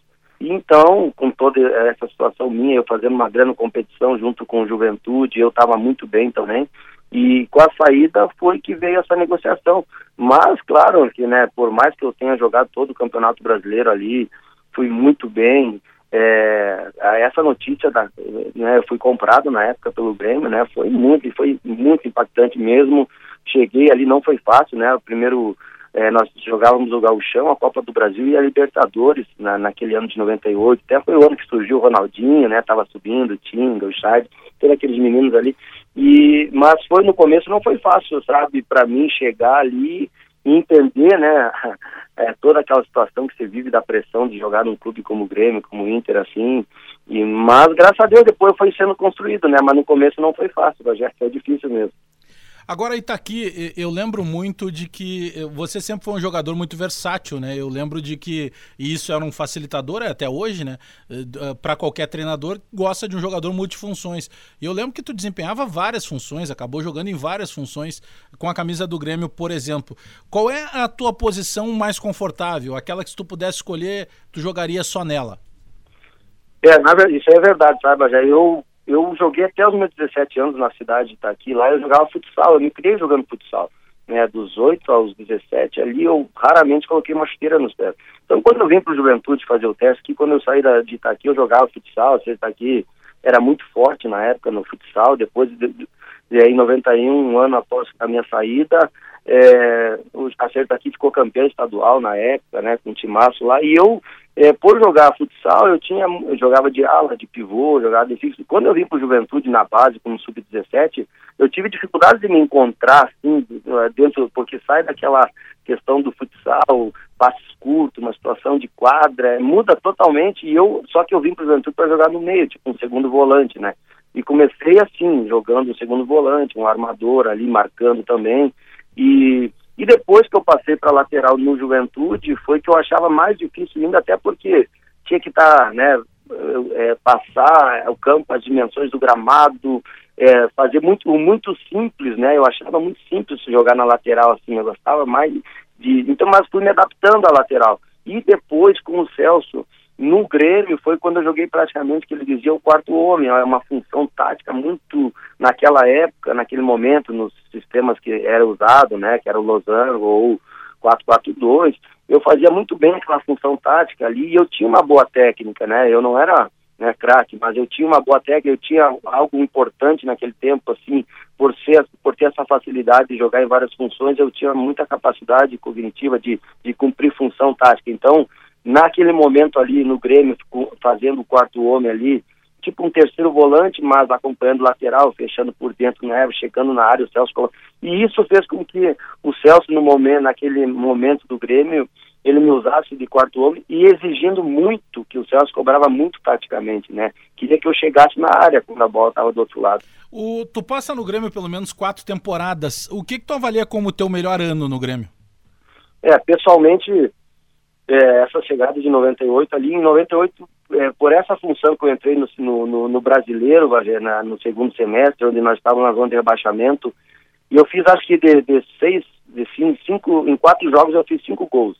Então, com toda essa situação minha, eu fazendo uma grande competição junto com o Juventude, eu estava muito bem também. E com a saída foi que veio essa negociação. Mas, claro, que né, por mais que eu tenha jogado todo o Campeonato Brasileiro ali, fui muito bem, é, essa notícia da, né, eu fui comprado na época pelo Grêmio, né, foi muito, foi muito impactante mesmo. Cheguei ali, não foi fácil, né, o primeiro é, nós jogávamos o Gauchão, a Copa do Brasil e a Libertadores na, naquele ano de 98. Até foi o ano que surgiu o Ronaldinho, né? Tava subindo, o Tinga, o Chad, todos aqueles meninos ali. E, mas foi no começo, não foi fácil, sabe, para mim chegar ali e entender, né, é, toda aquela situação que você vive da pressão de jogar num clube como o Grêmio, como o Inter, assim. E, mas, graças a Deus, depois foi sendo construído, né? Mas no começo não foi fácil, Rogério, foi difícil mesmo.
Agora, Itaqui, eu lembro muito de que você sempre foi um jogador muito versátil, né? Eu lembro de que isso era um facilitador é, até hoje, né? Eh, Para qualquer treinador, gosta de um jogador multifunções. E eu lembro que tu desempenhava várias funções, acabou jogando em várias funções com a camisa do Grêmio, por exemplo. Qual é a tua posição mais confortável? Aquela que se tu pudesse escolher, tu jogaria só nela?
É, isso é verdade, sabe, eu eu joguei até os meus 17 anos na cidade de Itaqui, lá eu jogava futsal, eu me criei jogando futsal, né, dos 8 aos 17, ali eu raramente coloquei uma chuteira nos pés. Então quando eu vim para o Juventude fazer o teste, que quando eu saí da, de Itaqui eu jogava futsal, você Itaqui era muito forte na época no futsal, depois de, de, de em 91, um ano após a minha saída, é, o Acerto aqui ficou campeão estadual na época, né, com o timaço lá, e eu é, por jogar futsal, eu tinha, eu jogava de ala, de pivô, jogava de fixo. Quando eu vim para Juventude na base, como sub-17, eu tive dificuldade de me encontrar, assim, dentro, porque sai daquela questão do futsal, passes curtos, uma situação de quadra, muda totalmente. E eu, só que eu vim para Juventude para jogar no meio, tipo um segundo volante, né? E comecei assim, jogando um segundo volante, um armador ali, marcando também. E e depois que eu passei para lateral no Juventude, foi que eu achava mais difícil ainda, até porque tinha que estar, tá, né, é, passar o campo, as dimensões do gramado, é, fazer muito, muito simples, né? Eu achava muito simples jogar na lateral assim, eu gostava mais de. Então, mas fui me adaptando à lateral. E depois, com o Celso, no Grêmio foi quando eu joguei praticamente que ele dizia o quarto homem, é uma função tática muito naquela época, naquele momento, nos sistemas que era usado, né, que era o Losango ou 4-4-2, eu fazia muito bem aquela função tática ali e eu tinha uma boa técnica, né, eu não era né, craque, mas eu tinha uma boa técnica, eu tinha algo importante naquele tempo, assim, por ser, por ter essa facilidade de jogar em várias funções, eu tinha muita capacidade cognitiva de, de cumprir função tática, então naquele momento ali no Grêmio, fazendo o quarto homem ali, tipo um terceiro volante, mas acompanhando o lateral, fechando por dentro na né, chegando na área, o Celso E isso fez com que o Celso, no momento, naquele momento do Grêmio, ele me usasse de quarto homem e exigindo muito, que o Celso cobrava muito taticamente, né? Queria que eu chegasse na área quando a bola estava do outro lado.
O, tu passa no Grêmio pelo menos quatro temporadas. O que, que tu avalia como o teu melhor ano no Grêmio?
É, pessoalmente, é, essa chegada de 98 ali, em 98, é, por essa função que eu entrei no, no, no brasileiro, na, no segundo semestre, onde nós estávamos na zona de rebaixamento, e eu fiz acho que de, de seis, de cinco, cinco, em quatro jogos eu fiz cinco gols.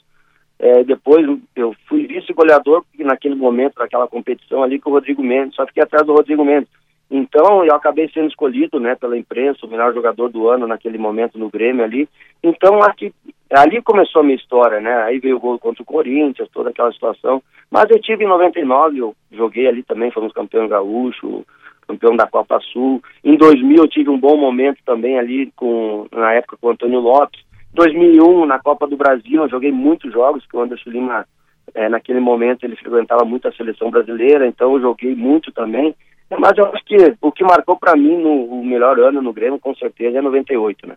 É, depois eu fui vice-goleador, naquele momento, naquela competição ali com o Rodrigo Mendes, só fiquei atrás do Rodrigo Mendes. Então, eu acabei sendo escolhido, né, pela imprensa, o melhor jogador do ano naquele momento no Grêmio ali. Então, aqui, ali começou a minha história, né? Aí veio o gol contra o Corinthians, toda aquela situação. Mas eu tive em 99, eu joguei ali também, fomos campeão gaúcho, campeão da Copa Sul. Em 2000 eu tive um bom momento também ali com na época com o Antônio Lopes. 2001 na Copa do Brasil eu joguei muitos jogos que o Anderson Lima é, naquele momento ele frequentava muito a seleção brasileira, então eu joguei muito também. Mas eu acho que o que marcou para mim no o melhor ano no Grêmio, com certeza, é 98, né?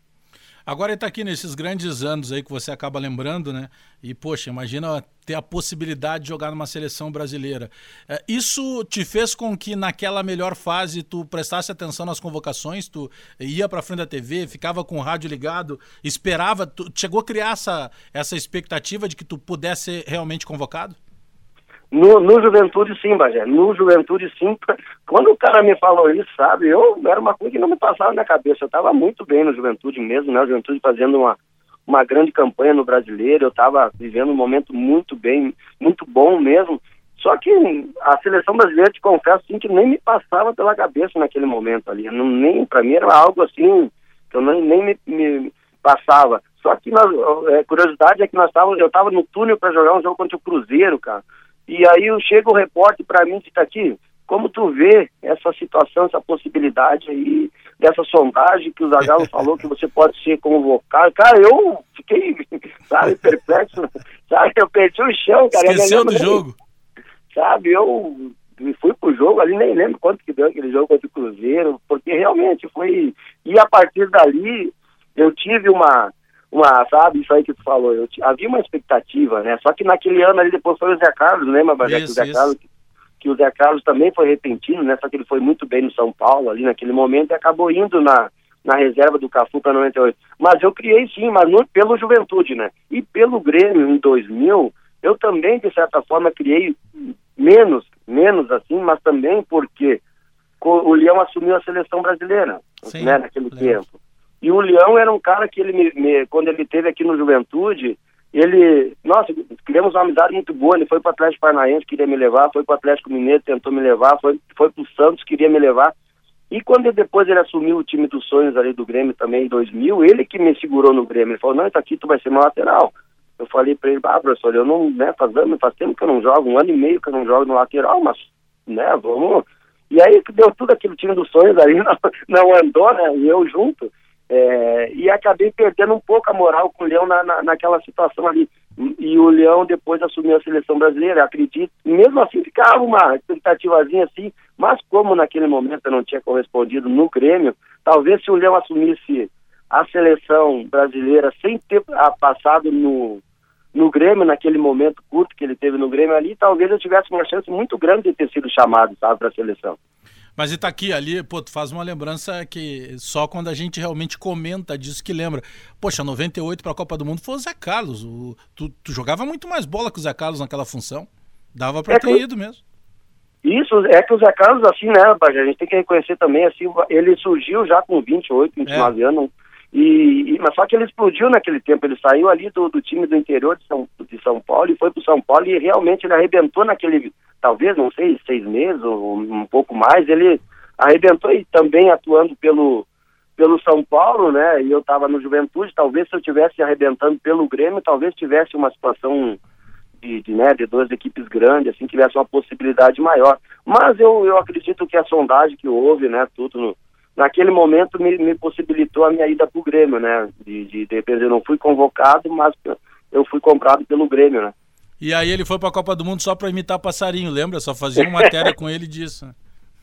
Agora ele está aqui nesses grandes anos aí que você acaba lembrando, né? E, poxa, imagina ter a possibilidade de jogar numa seleção brasileira. É, isso te fez com que naquela melhor fase tu prestasse atenção nas convocações, tu ia para frente da TV, ficava com o rádio ligado, esperava, tu chegou a criar essa, essa expectativa de que tu pudesse ser realmente convocado?
No, no Juventude sim, Bagé, no Juventude sim. Quando o cara me falou isso, sabe, eu era uma coisa que não me passava na cabeça. Eu estava muito bem no Juventude mesmo, né? O Juventude fazendo uma, uma grande campanha no brasileiro, eu estava vivendo um momento muito bem, muito bom mesmo. Só que a seleção brasileira, te confesso, assim, que nem me passava pela cabeça naquele momento ali. Não, nem para mim era algo assim que eu nem, nem me, me passava. Só que nós, é, curiosidade é que nós tava, eu estava no túnel para jogar um jogo contra o Cruzeiro, cara. E aí chega o repórter para mim e diz, aqui, como tu vê essa situação, essa possibilidade aí, dessa sondagem que o Zagallo falou que você pode ser convocado? Cara, eu fiquei, sabe, perplexo, sabe, eu perdi o chão, cara.
Esqueceu do jogo?
Sabe, eu fui pro jogo ali, nem lembro quanto que deu aquele jogo contra o Cruzeiro, porque realmente foi, e a partir dali eu tive uma, uma, sabe, isso aí que tu falou, eu, havia uma expectativa, né, só que naquele ano ali depois foi o Zé Carlos, lembra, Bajé, que o Zé Carlos, que o Zé Carlos também foi repentino, né, só que ele foi muito bem no São Paulo ali naquele momento e acabou indo na, na reserva do Cafu para 98. Mas eu criei sim, mas não pelo Juventude, né, e pelo Grêmio em 2000, eu também, de certa forma, criei menos, menos assim, mas também porque o Leão assumiu a seleção brasileira, Sim, né, naquele tempo. E o Leão era um cara que ele me, me, quando ele teve aqui no Juventude, ele, nossa, criamos uma amizade muito boa, ele foi para Atlético Paranaense, queria me levar, foi para Atlético Mineiro, tentou me levar, foi, foi para o Santos, queria me levar. E quando depois ele assumiu o time dos sonhos ali do Grêmio também em 2000, ele que me segurou no Grêmio, ele falou, não, isso aqui tu vai ser meu lateral. Eu falei para ele, ah, professor, eu não, né, faz, faz tempo que eu não jogo, um ano e meio que eu não jogo no lateral, mas, né, vamos. E aí deu tudo aquele time dos sonhos ali, não, não andou, né, e eu junto. É, e acabei perdendo um pouco a moral com o Leão na, na, naquela situação ali. E o Leão depois assumiu a seleção brasileira, acredito. Mesmo assim ficava uma expectativazinha assim, mas como naquele momento eu não tinha correspondido no Grêmio, talvez se o Leão assumisse a seleção brasileira sem ter passado no, no Grêmio, naquele momento curto que ele teve no Grêmio ali, talvez eu tivesse uma chance muito grande de ter sido chamado, sabe, para a seleção.
Mas e tá aqui, ali, pô, tu faz uma lembrança que só quando a gente realmente comenta disso que lembra. Poxa, 98 para a Copa do Mundo foi o Zé Carlos. O, tu, tu, jogava muito mais bola que o Zé Carlos naquela função. Dava para é ter que... ido mesmo.
Isso, é que o Zé Carlos, assim, né, a gente tem que reconhecer também, assim, ele surgiu já com 28, 29 é. anos, e, e, mas só que ele explodiu naquele tempo, ele saiu ali do, do time do interior de São, de São Paulo e foi para o São Paulo e realmente ele arrebentou naquele, talvez, não sei, seis meses ou um pouco mais, ele arrebentou e também atuando pelo, pelo São Paulo, né, e eu estava no Juventude, talvez se eu tivesse arrebentando pelo Grêmio, talvez tivesse uma situação de, de, né, de duas equipes grandes, assim, tivesse uma possibilidade maior. Mas eu, eu acredito que a sondagem que houve, né, tudo no, naquele momento me, me possibilitou a minha ida para o Grêmio, né? De, de, de repente eu não fui convocado, mas eu fui comprado pelo Grêmio, né?
E aí ele foi para a Copa do Mundo só para imitar passarinho, lembra? Só fazia uma matéria com ele disso.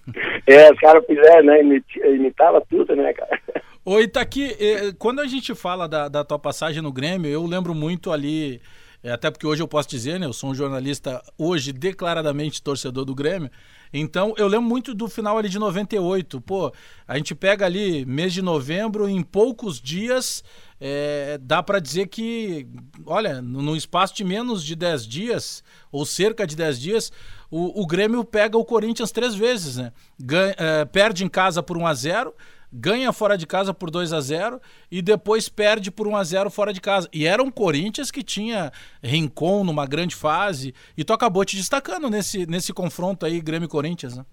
É, os caras fizeram, né? Imitava tudo, né, cara?
Oi, tá aqui. Quando a gente fala da, da tua passagem no Grêmio, eu lembro muito ali, é, até porque hoje eu posso dizer, né? Eu sou um jornalista hoje declaradamente torcedor do Grêmio. Então, eu lembro muito do final ali de 98. Pô, a gente pega ali mês de novembro, em poucos dias, é, dá para dizer que, olha, no espaço de menos de 10 dias, ou cerca de 10 dias, o, o Grêmio pega o Corinthians três vezes, né? Ganha, é, perde em casa por 1 a 0 ganha fora de casa por 2 a 0 e depois perde por 1 a 0 fora de casa. E era um Corinthians que tinha Rincon numa grande fase e tu acabou te destacando nesse, nesse confronto aí Grêmio-Corinthians, né?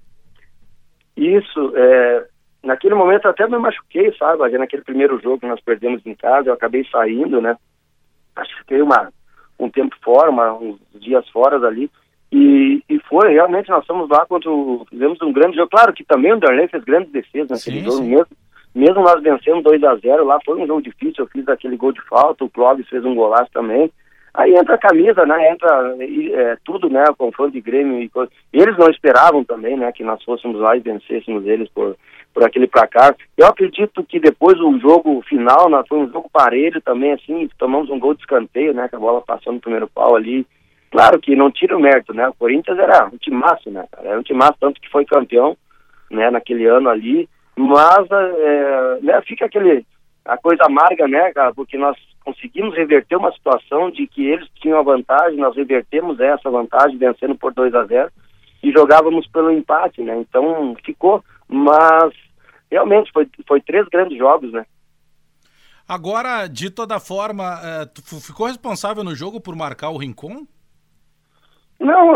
Isso, é, naquele momento até me machuquei, sabe? Naquele primeiro jogo que nós perdemos em casa, eu acabei saindo, né? Acho que fiquei uma, um tempo fora, uma, uns dias fora ali. E, e foi, realmente, nós fomos lá contra o, fizemos um grande jogo. Claro que também o Darley fez grandes defesas naquele sim, jogo sim. mesmo. Mesmo nós vencemos 2 a 0 lá, foi um jogo difícil, eu fiz aquele gol de falta, o Clóvis fez um golaço também. Aí entra a camisa, né? Entra é, tudo, né? O confronto de Grêmio e coisa. Eles não esperavam também, né? Que nós fôssemos lá e vencêssemos eles por, por aquele placar. Eu acredito que depois o jogo final, né, foi um jogo parelho também, assim, tomamos um gol de escanteio, né? Com a bola passando no primeiro pau ali. Claro que não tira o mérito, né? O Corinthians era um timaço, né? Era um timaço, tanto que foi campeão, né? Naquele ano ali. Mas, é, né? Fica aquele... A coisa amarga, né, cara? Porque nós conseguimos reverter uma situação de que eles tinham a vantagem, nós revertemos essa vantagem vencendo por 2 a 0 e jogávamos pelo empate, né? Então ficou, mas realmente foi, foi três grandes jogos, né?
Agora, de toda forma, é, tu ficou responsável no jogo por marcar o Rincon?
Não,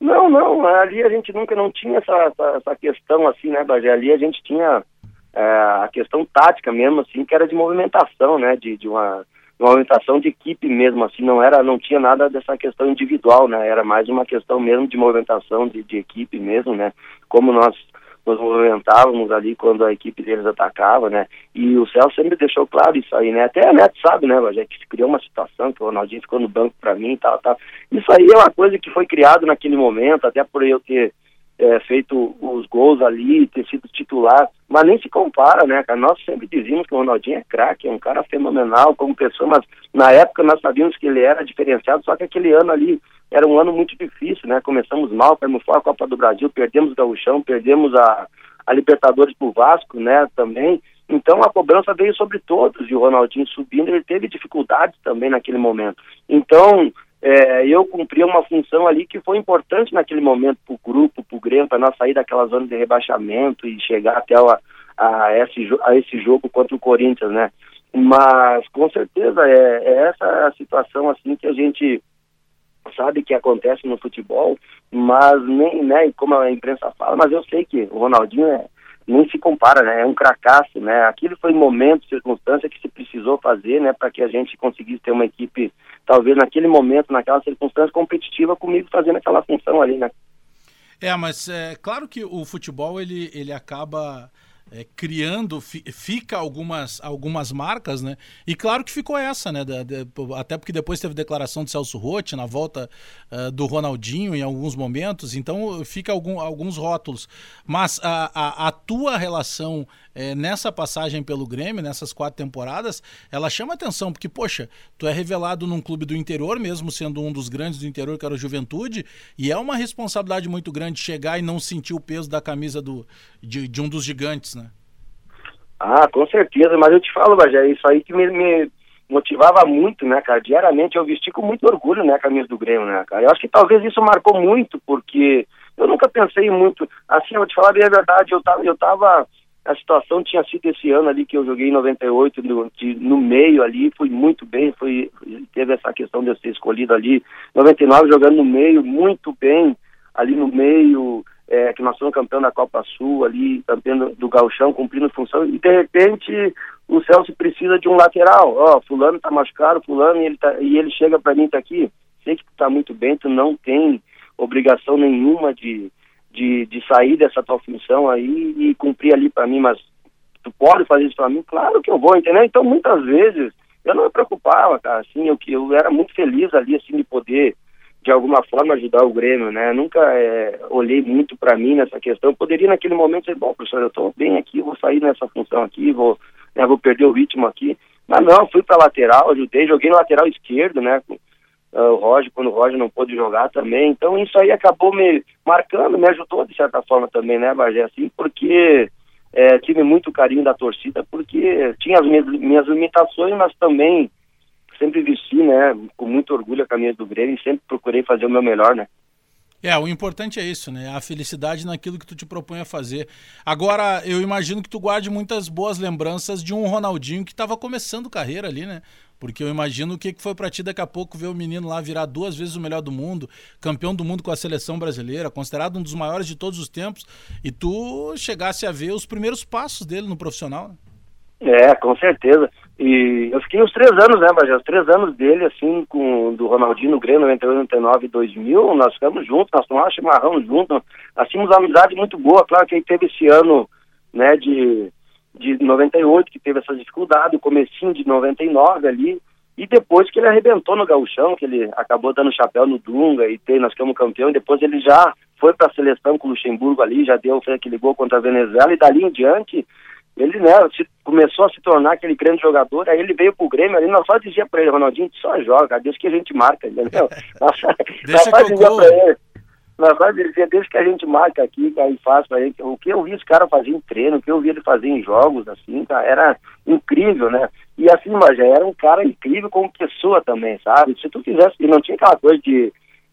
não, não. Ali a gente nunca não tinha essa, essa, essa questão assim, né, Bagé? Ali a gente tinha é, a questão tática mesmo, assim, que era de movimentação, né? De, de uma, uma movimentação de equipe mesmo, assim, não era, não tinha nada dessa questão individual, né? Era mais uma questão mesmo de movimentação de, de equipe mesmo, né? Como nós nos movimentávamos ali quando a equipe deles atacava, né? E o Celso sempre deixou claro isso aí, né? Até a Neto sabe, né, Rogério, que criou uma situação que o Ronaldinho ficou no banco para mim e tal, tal. Isso aí é uma coisa que foi criado naquele momento, até por eu ter é, feito os gols ali, ter sido titular, mas nem se compara, né, cara? Nós sempre dizíamos que o Ronaldinho é craque, é um cara fenomenal como pessoa, mas na época nós sabíamos que ele era diferenciado, só que aquele ano ali era um ano muito difícil, né? Começamos mal, perdemos fora a Copa do Brasil, perdemos o Gauchão, perdemos a, a Libertadores pro Vasco, né, também. Então a cobrança veio sobre todos e o Ronaldinho subindo, ele teve dificuldades também naquele momento. Então, é, eu cumpri uma função ali que foi importante naquele momento para o grupo, para o Grêmio, para nós sair daquela zona de rebaixamento e chegar até a, a, esse, a esse jogo contra o Corinthians, né? Mas com certeza é, é essa a situação assim que a gente sabe que acontece no futebol, mas nem, né, como a imprensa fala, mas eu sei que o Ronaldinho é, nem se compara, né, é um cracaço, né, aquilo foi momento, circunstância que se precisou fazer, né, para que a gente conseguisse ter uma equipe, talvez naquele momento, naquela circunstância competitiva comigo fazendo aquela função ali, né.
É, mas é claro que o futebol, ele, ele acaba é, criando, fica algumas, algumas marcas, né? E claro que ficou essa, né? Da, até porque depois teve declaração de Celso Rotti na volta uh, do Ronaldinho em alguns momentos, então fica algum, alguns rótulos. Mas a, a, a tua relação é, nessa passagem pelo Grêmio, nessas quatro temporadas, ela chama atenção, porque, poxa, tu é revelado num clube do interior, mesmo sendo um dos grandes do interior, que era o Juventude, e é uma responsabilidade muito grande chegar e não sentir o peso da camisa do, de, de um dos gigantes, né?
Ah, com certeza, mas eu te falo, Bajé, isso aí que me, me, motivava muito, né, cara? Diariamente eu vesti com muito orgulho, né, a camisa do Grêmio, né, cara? Eu acho que talvez isso marcou muito, porque eu nunca pensei muito, assim, eu vou te falar bem a verdade, eu tava, eu tava a situação tinha sido esse ano ali que eu joguei em 98, no, de, no meio ali, fui muito bem, fui, teve essa questão de eu ser escolhido ali, 99 jogando no meio, muito bem, ali no meio, é, que nós somos campeão da Copa Sul, ali, campeão do Galchão, cumprindo função, e de repente o Celso precisa de um lateral, ó, fulano tá machucado, fulano, e ele, tá, e ele chega para mim, tá aqui, sei que tu tá muito bem, tu não tem obrigação nenhuma de de, de sair dessa tua função aí e cumprir ali para mim, mas tu pode fazer isso para mim? Claro que eu vou, entendeu? Então, muitas vezes, eu não me preocupava, cara, assim, eu, eu era muito feliz ali, assim, de poder, de alguma forma, ajudar o Grêmio, né? nunca é, olhei muito para mim nessa questão. Eu poderia, naquele momento, dizer, bom, professor, eu estou bem aqui, vou sair nessa função aqui, vou, né, vou perder o ritmo aqui. Mas não, fui para lateral, ajudei, joguei no lateral esquerdo, né? uh, o Roger, quando o Roger não pôde jogar também. Então isso aí acabou me marcando, me ajudou de certa forma também, né, Bagé? Assim, porque é, tive muito carinho da torcida, porque tinha as minhas, minhas limitações, mas também sempre vesti, né, com muito orgulho a camisa do Grêmio e sempre procurei fazer o meu melhor, né.
É, o importante é isso, né? A felicidade naquilo que tu te propõe a fazer. Agora, eu imagino que tu guarde muitas boas lembranças de um Ronaldinho que estava começando carreira ali, né? Porque eu imagino o que foi para ti daqui a pouco ver o menino lá virar duas vezes o melhor do mundo, campeão do mundo com a seleção brasileira, considerado um dos maiores de todos os tempos, e tu chegasse a ver os primeiros passos dele no profissional. Né?
É, com certeza. E eu fiquei os três anos, né, Bajé? Os três anos dele, assim, com do Ronaldinho no Grêmio, 98, 99 e 2000, nós ficamos juntos, nós tomamos chimarrão juntos, nós tínhamos uma amizade muito boa, claro que aí teve esse ano, né, de de 98, que teve essa dificuldade, o comecinho de 99 ali, e depois que ele arrebentou no gauchão, que ele acabou dando chapéu no Dunga e tem, nós ficamos campeão, e depois ele já foi para a seleção com o Luxemburgo ali, já deu, aquele gol contra a Venezuela, e dali em diante, ele né, começou a se tornar aquele grande jogador, aí ele veio pro Grêmio ali, nós só dizia para ele, Ronaldinho, só joga, Deus que a gente marca, entendeu?
Deixa nós só dizia para ele.
verdade, ele dizia, desde que a gente marca aqui, aí faz pra ele, o que eu vi esse cara fazer em treino, o que eu vi ele fazer em jogos, assim, cara, era incrível, né? E assim, mas já era um cara incrível como pessoa também, sabe? Se tu fizesse, e não tinha aquela coisa de,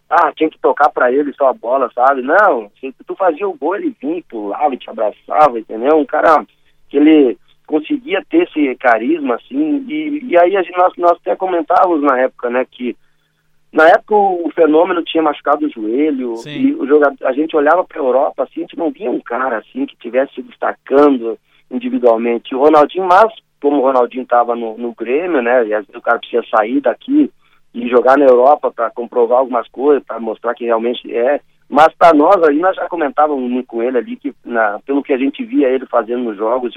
ah, tinha que tocar para ele só a bola, sabe? Não, se tu fazia o gol, ele vinha, pulava e te abraçava, entendeu? Um cara que ele conseguia ter esse carisma, assim, e, e aí a gente, nós, nós até comentávamos na época, né, que na época o, fenômeno tinha machucado o joelho Sim. e o jogador, a gente olhava para a Europa assim, a gente não via um cara assim que tivesse se destacando individualmente. O Ronaldinho, mas como o Ronaldinho estava no, no Grêmio, né, e às vezes o cara precisa sair daqui e jogar na Europa para comprovar algumas coisas, para mostrar que realmente é. Mas para nós ali, nós já comentávamos muito com ele ali, que na, pelo que a gente via ele fazendo nos jogos,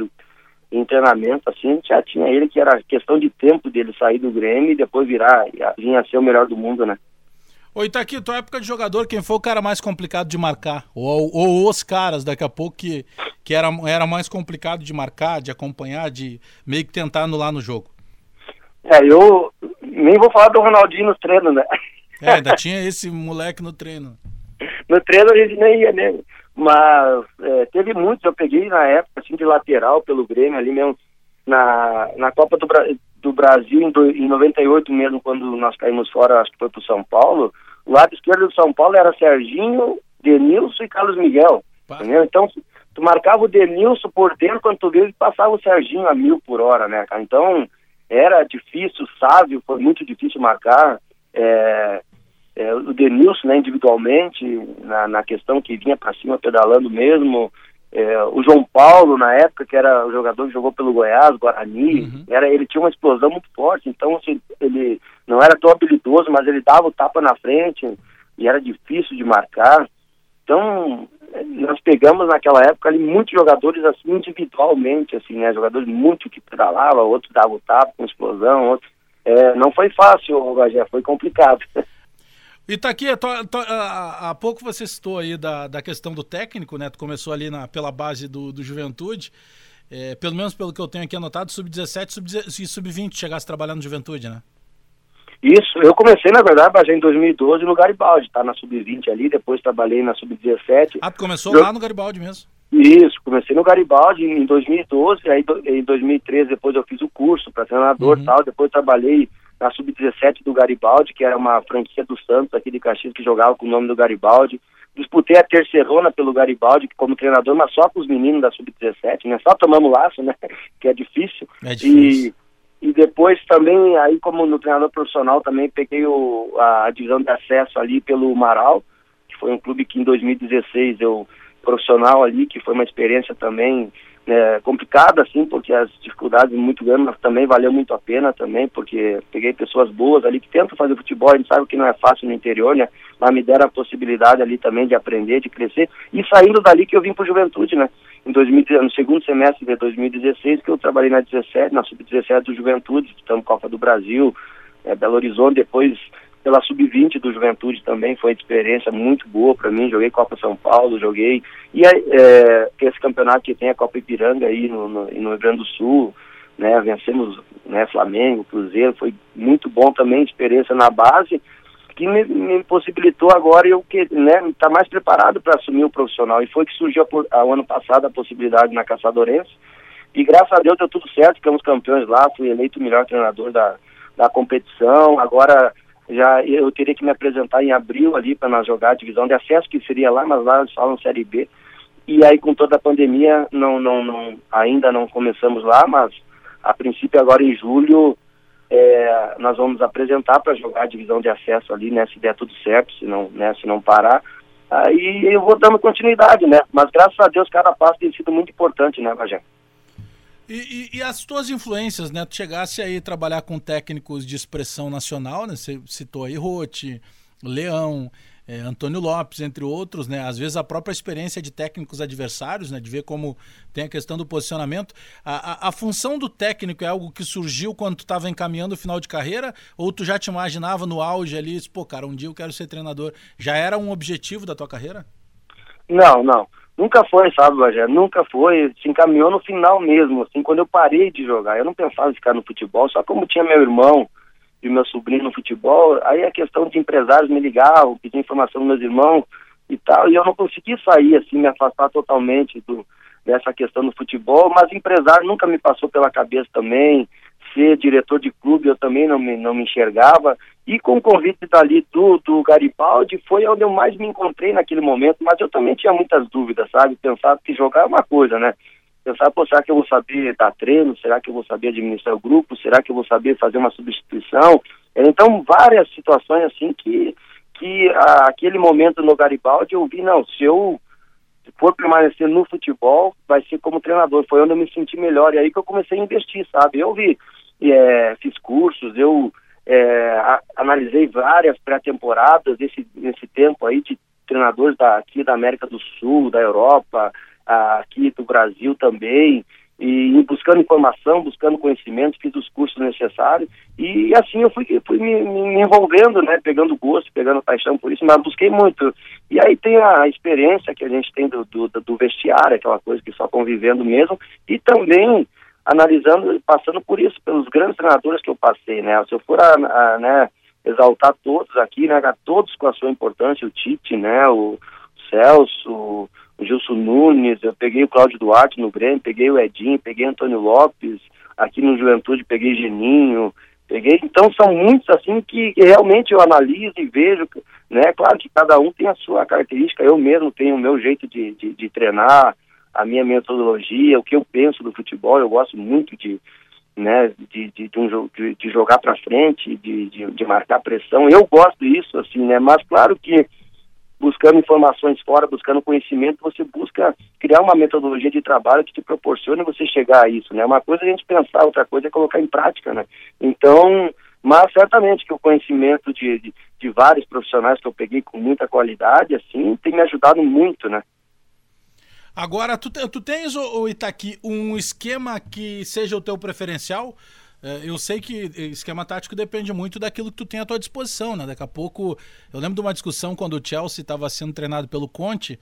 em treinamento, assim, a gente já tinha ele que era questão de tempo dele sair do Grêmio e depois virar, vinha a ser o melhor do mundo, né?
Ô Itaqui, tua época de jogador, quem foi o cara mais complicado de marcar? Ou, ou os caras, daqui a pouco, que, que era, era mais complicado de marcar, de acompanhar, de meio que tentar anular no jogo?
É, eu nem vou falar do Ronaldinho no treino, né?
É, ainda tinha esse moleque no treino.
No treino a gente nem ia mesmo. Mas é, teve muitos, eu peguei na época, assim, de lateral pelo Grêmio ali mesmo, na, na Copa do, Bra do Brasil, em, do, em 98 mesmo, quando nós caímos fora, acho que foi pro São Paulo, o lado esquerdo do São Paulo era Serginho, Denilson e Carlos Miguel. Entendeu? Então, tu marcava o Denilson por dentro, quando tu viu, passava o Serginho a mil por hora, né, cara? Então, era difícil, sábio, foi muito difícil marcar. É, é, o Denilson, né, individualmente, na, na questão que vinha para cima pedalando mesmo, é, o João Paulo, na época, que era o jogador que jogou pelo Goiás, Guarani, uhum. era, ele tinha uma explosão muito forte, então assim, ele não era tão habilidoso, mas ele dava o tapa na frente e era difícil de marcar. Então, nós pegamos naquela época ali muitos jogadores assim individualmente, assim, né? Jogadores muito que pedalavam, outros davam o tapa com explosão, outros. É, não foi fácil, Rogério, foi complicado.
E tá aqui, há pouco você citou aí da, da questão do técnico, né? Tu começou ali na, pela base do, do Juventude. É, pelo menos pelo que eu tenho aqui anotado, sub-17 sub e sub-20 chegasse trabalhando no Juventude, né?
Isso, eu comecei, na verdade, em 2012 no Garibaldi, tá na sub-20 ali, depois trabalhei na sub-17.
Ah, tu começou eu... lá no Garibaldi mesmo?
Isso, comecei no Garibaldi em 2012, aí em 2013 depois eu fiz o curso para treinador e uhum. tal, depois trabalhei na Sub-17 do Garibaldi, que era uma franquia do Santos aqui de Caxias, que jogava com o nome do Garibaldi. Disputei a terceirona pelo Garibaldi como treinador, mas só com os meninos da Sub-17, né? Só tomamos laço, né? que é difícil.
É difícil.
E, e depois também, aí como no treinador profissional, também peguei o, a divisão de acesso ali pelo Marau, que foi um clube que em 2016 eu profissional ali, que foi uma experiência também é, complicada, assim, porque as dificuldades muito grandes, mas também valeu muito a pena também, porque peguei pessoas boas ali que tentam fazer futebol, a gente sabe que não é fácil no interior, né? Mas me deram a possibilidade ali também de aprender, de crescer, e saindo dali que eu vim para Juventude, né? Em 2000, no segundo semestre de 2016, que eu trabalhei na 17, na sub-17 do Juventude, estamos Copa do Brasil, é, Belo Horizonte, depois pela sub-20 do Juventude também, foi uma experiência muito boa para mim, joguei Copa São Paulo, joguei, e é, esse campeonato que tem a Copa Ipiranga aí no, no, no Rio Grande do Sul, né, vencemos né, Flamengo, Cruzeiro, foi muito bom também, experiência na base, que me, me possibilitou agora eu que né estar tá mais preparado para assumir o profissional. E foi que surgiu o ano passado a possibilidade na Caçadorense. E graças a Deus deu tudo certo ficamos campeões lá fui eleito o melhor treinador da, da competição. Agora já eu teria que me apresentar em abril ali para nós jogar a divisão de acesso, que seria lá, mas lá eles falam Série B. E aí com toda a pandemia não, não, não, ainda não começamos lá, mas a princípio agora em julho é, nós vamos apresentar para jogar a divisão de acesso ali, né, se der tudo certo, se não, né, se não parar. Aí eu vou dando continuidade, né? Mas graças a Deus cada passo tem sido muito importante, né, Rogério?
E, e, e, as tuas influências, né? Tu chegasse aí trabalhar com técnicos de expressão nacional, né? Você citou aí Rote, Leão, é, Antônio Lopes, entre outros, né? Às vezes a própria experiência de técnicos adversários, né? De ver como tem a questão do posicionamento. A, a, a função do técnico é algo que surgiu quando tu estava encaminhando o final de carreira? Ou tu já te imaginava no auge ali, pô, cara, um dia eu quero ser treinador. Já era um objetivo da tua carreira?
Não, não. Nunca foi, sabe, Rogério? Nunca foi. Se encaminhou no final mesmo, assim, quando eu parei de jogar. Eu não pensava em ficar no futebol, só como tinha meu irmão e meu sobrinho no futebol, aí a questão de empresários me ligavam, pedir informação dos meus irmãos, e tal, e eu não consegui sair, assim, me afastar totalmente do, dessa questão do futebol, mas empresário nunca me passou pela cabeça também, ser diretor de clube eu também não me, não me enxergava, e com o convite dali do, do Garibaldi foi onde eu mais me encontrei naquele momento, mas eu também tinha muitas dúvidas, sabe, pensava que jogar é uma coisa, né, pensava, pô, será que eu vou saber dar treino, será que eu vou saber administrar o grupo, será que eu vou saber fazer uma substituição, então várias situações assim que que a, aquele momento no Garibaldi eu vi, não, se eu for permanecer no futebol, vai ser como treinador. Foi onde eu me senti melhor. E aí que eu comecei a investir, sabe? Eu vi, é, fiz cursos, eu é, a, analisei várias pré-temporadas nesse tempo aí de treinadores da, aqui da América do Sul, da Europa, aqui do Brasil também e buscando informação, buscando conhecimento, fiz os cursos necessários e assim eu fui, fui me, me, envolvendo, né, pegando gosto, pegando paixão por isso, mas busquei muito. E aí tem a experiência que a gente tem do, do, do vestiário, aquela coisa que só convivendo mesmo, e também analisando, passando por isso, pelos grandes treinadores que eu passei, né, se eu for a, a né, exaltar todos aqui, né, todos com a sua importância, o Tite, né, o Celso, o Gilson Nunes, eu peguei o Cláudio Duarte no Grêmio, peguei o Edinho, peguei Antônio Lopes, aqui no Juventude peguei Geninho, peguei, então são muitos assim que, que, realmente eu analiso e vejo, né, claro que cada um tem a sua característica, eu mesmo tenho o meu jeito de, de, de treinar, a minha metodologia, o que eu penso do futebol, eu gosto muito de, né, de, de, de, um, de, de jogar para frente, de, de, de marcar pressão, eu gosto disso, assim, né, mas claro que buscando informações fora, buscando conhecimento, você busca criar uma metodologia de trabalho que te proporcione você chegar a isso, né? Uma coisa é a gente pensar, outra coisa é colocar em prática, né? Então, mas certamente que o conhecimento de, de, de vários profissionais que eu peguei com muita qualidade, assim, tem me ajudado muito, né?
Agora, tu, tu tens, o Itaqui, um esquema que seja o teu preferencial? É, eu sei que esquema tático depende muito daquilo que tu tem à tua disposição, né? Daqui a pouco. Eu lembro de uma discussão quando o Chelsea estava sendo treinado pelo Conte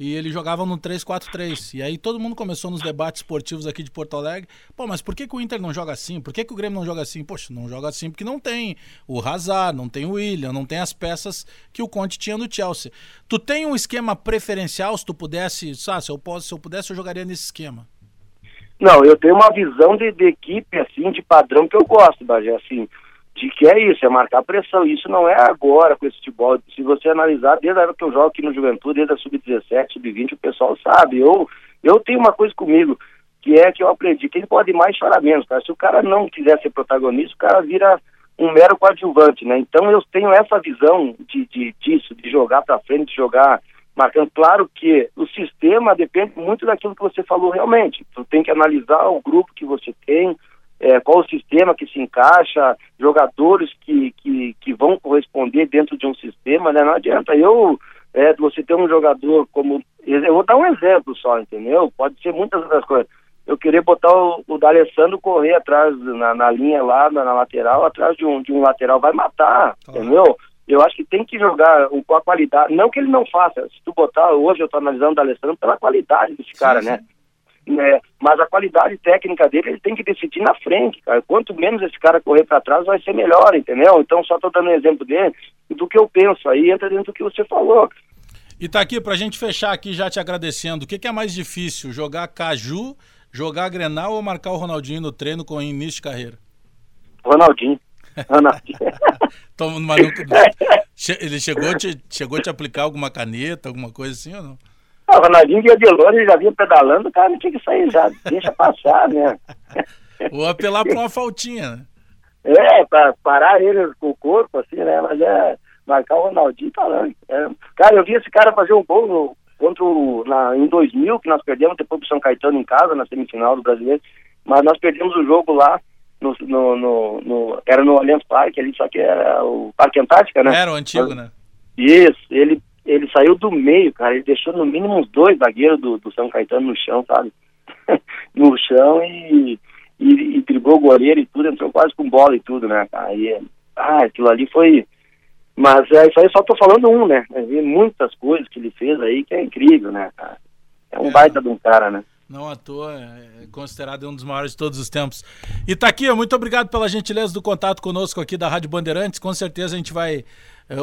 e ele jogava no 3-4-3. E aí todo mundo começou nos debates esportivos aqui de Porto Alegre. Pô, mas por que, que o Inter não joga assim? Por que, que o Grêmio não joga assim? Poxa, não joga assim porque não tem o Hazard, não tem o William, não tem as peças que o Conte tinha no Chelsea. Tu tem um esquema preferencial se tu pudesse, sabe, se eu, posso, se eu pudesse eu jogaria nesse esquema.
Não, eu tenho uma visão de, de equipe, assim, de padrão que eu gosto, Bagé, assim, de que é isso, é marcar pressão. Isso não é agora com esse futebol. Se você analisar, desde a época que eu jogo aqui no Juventude, desde a Sub-17, Sub-20, o pessoal sabe. Eu, eu tenho uma coisa comigo, que é que eu aprendi, quem pode mais chora menos, cara. Se o cara não quiser ser protagonista, o cara vira um mero coadjuvante, né? Então eu tenho essa visão de, de disso, de jogar para frente, de jogar marcando. Claro que o sistema depende muito daquilo que você falou realmente. Tu tem que analisar o grupo que você tem, é, qual o sistema que se encaixa, jogadores que, que, que vão corresponder dentro de um sistema, né? Não adianta eu, é, você ter um jogador como. Eu vou dar um exemplo só, entendeu? Pode ser muitas outras coisas. Eu querer botar o, o D'Alessandro correr atrás, na, na linha lá, na, na, lateral, atrás de um, de um lateral, vai matar, entendeu? Eu acho que tem que jogar com a qualidade. Não que ele não faça. Se tu botar, hoje eu estou analisando o Alessandro pela qualidade desse cara, né? É, mas a qualidade técnica dele, ele tem que decidir na frente, cara. Quanto menos esse cara correr para trás, vai ser melhor, entendeu? Então, só estou dando um exemplo dele do que eu penso. Aí entra dentro do que você falou.
E tá aqui, pra gente fechar aqui, já te agradecendo. O que, que é mais difícil, jogar Caju, jogar Grenal ou marcar o Ronaldinho no treino com início de carreira?
Ronaldinho.
Toma, mas não, ele chegou te, chegou a te aplicar alguma caneta, alguma coisa assim ou não?
O Ronaldinho dia de longe já vinha pedalando, o cara tinha que sair já, deixa passar, né?
Ou apelar pra uma faltinha, né?
É, pra parar ele com o corpo, assim, né? Mas é marcar o Ronaldinho falando. É. Cara, eu vi esse cara fazer um gol no, contra o, na, em 2000, que nós perdemos depois pro São Caetano em casa, na semifinal do Brasileiro, mas nós perdemos o jogo lá no, no, no, no, era no Allianz Parque ali, só que era o Parque Antártica, né?
Era o antigo, Mas, né?
Isso, ele, ele saiu do meio, cara, ele deixou no mínimo uns dois zagueiros do, do São Caetano no chão, sabe? no chão e, e, e o goleiro e tudo, entrou quase com bola e tudo, né, Aí, ah, aquilo ali foi... Mas é, isso aí só tô falando um, né? Vi muitas coisas que ele fez aí que é incrível, né, cara? É um é. baita de um cara, né?
Não à toa, é considerado um dos maiores de todos os tempos. E tá aqui, muito obrigado pela gentileza do contato conosco aqui da Rádio Bandeirantes. Com certeza a gente vai é,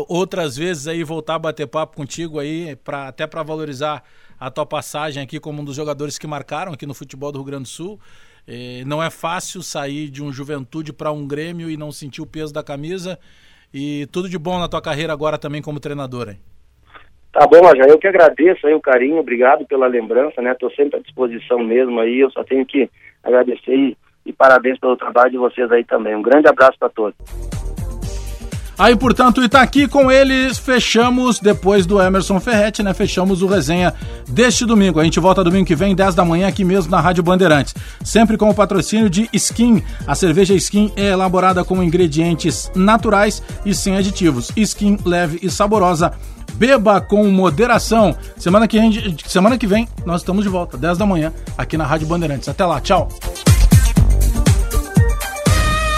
outras vezes aí voltar a bater papo contigo aí, pra, até para valorizar a tua passagem aqui como um dos jogadores que marcaram aqui no futebol do Rio Grande do Sul. É, não é fácil sair de um juventude para um Grêmio e não sentir o peso da camisa. E tudo de bom na tua carreira agora também como treinador, hein?
Tá bom, já eu que agradeço aí o carinho, obrigado pela lembrança, né? Tô sempre à disposição mesmo aí, eu só tenho que agradecer e, e parabéns pelo trabalho de vocês aí também. Um grande abraço para todos.
Aí, portanto, e tá aqui com eles, fechamos, depois do Emerson Ferretti, né? Fechamos o resenha deste domingo. A gente volta domingo que vem, 10 da manhã, aqui mesmo na Rádio Bandeirantes. Sempre com o patrocínio de Skin. A cerveja Skin é elaborada com ingredientes naturais e sem aditivos. Skin leve e saborosa. Beba com moderação. Semana que, semana que vem, nós estamos de volta, 10 da manhã, aqui na Rádio Bandeirantes. Até lá, tchau.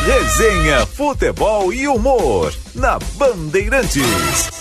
Resenha, futebol e humor na Bandeirantes.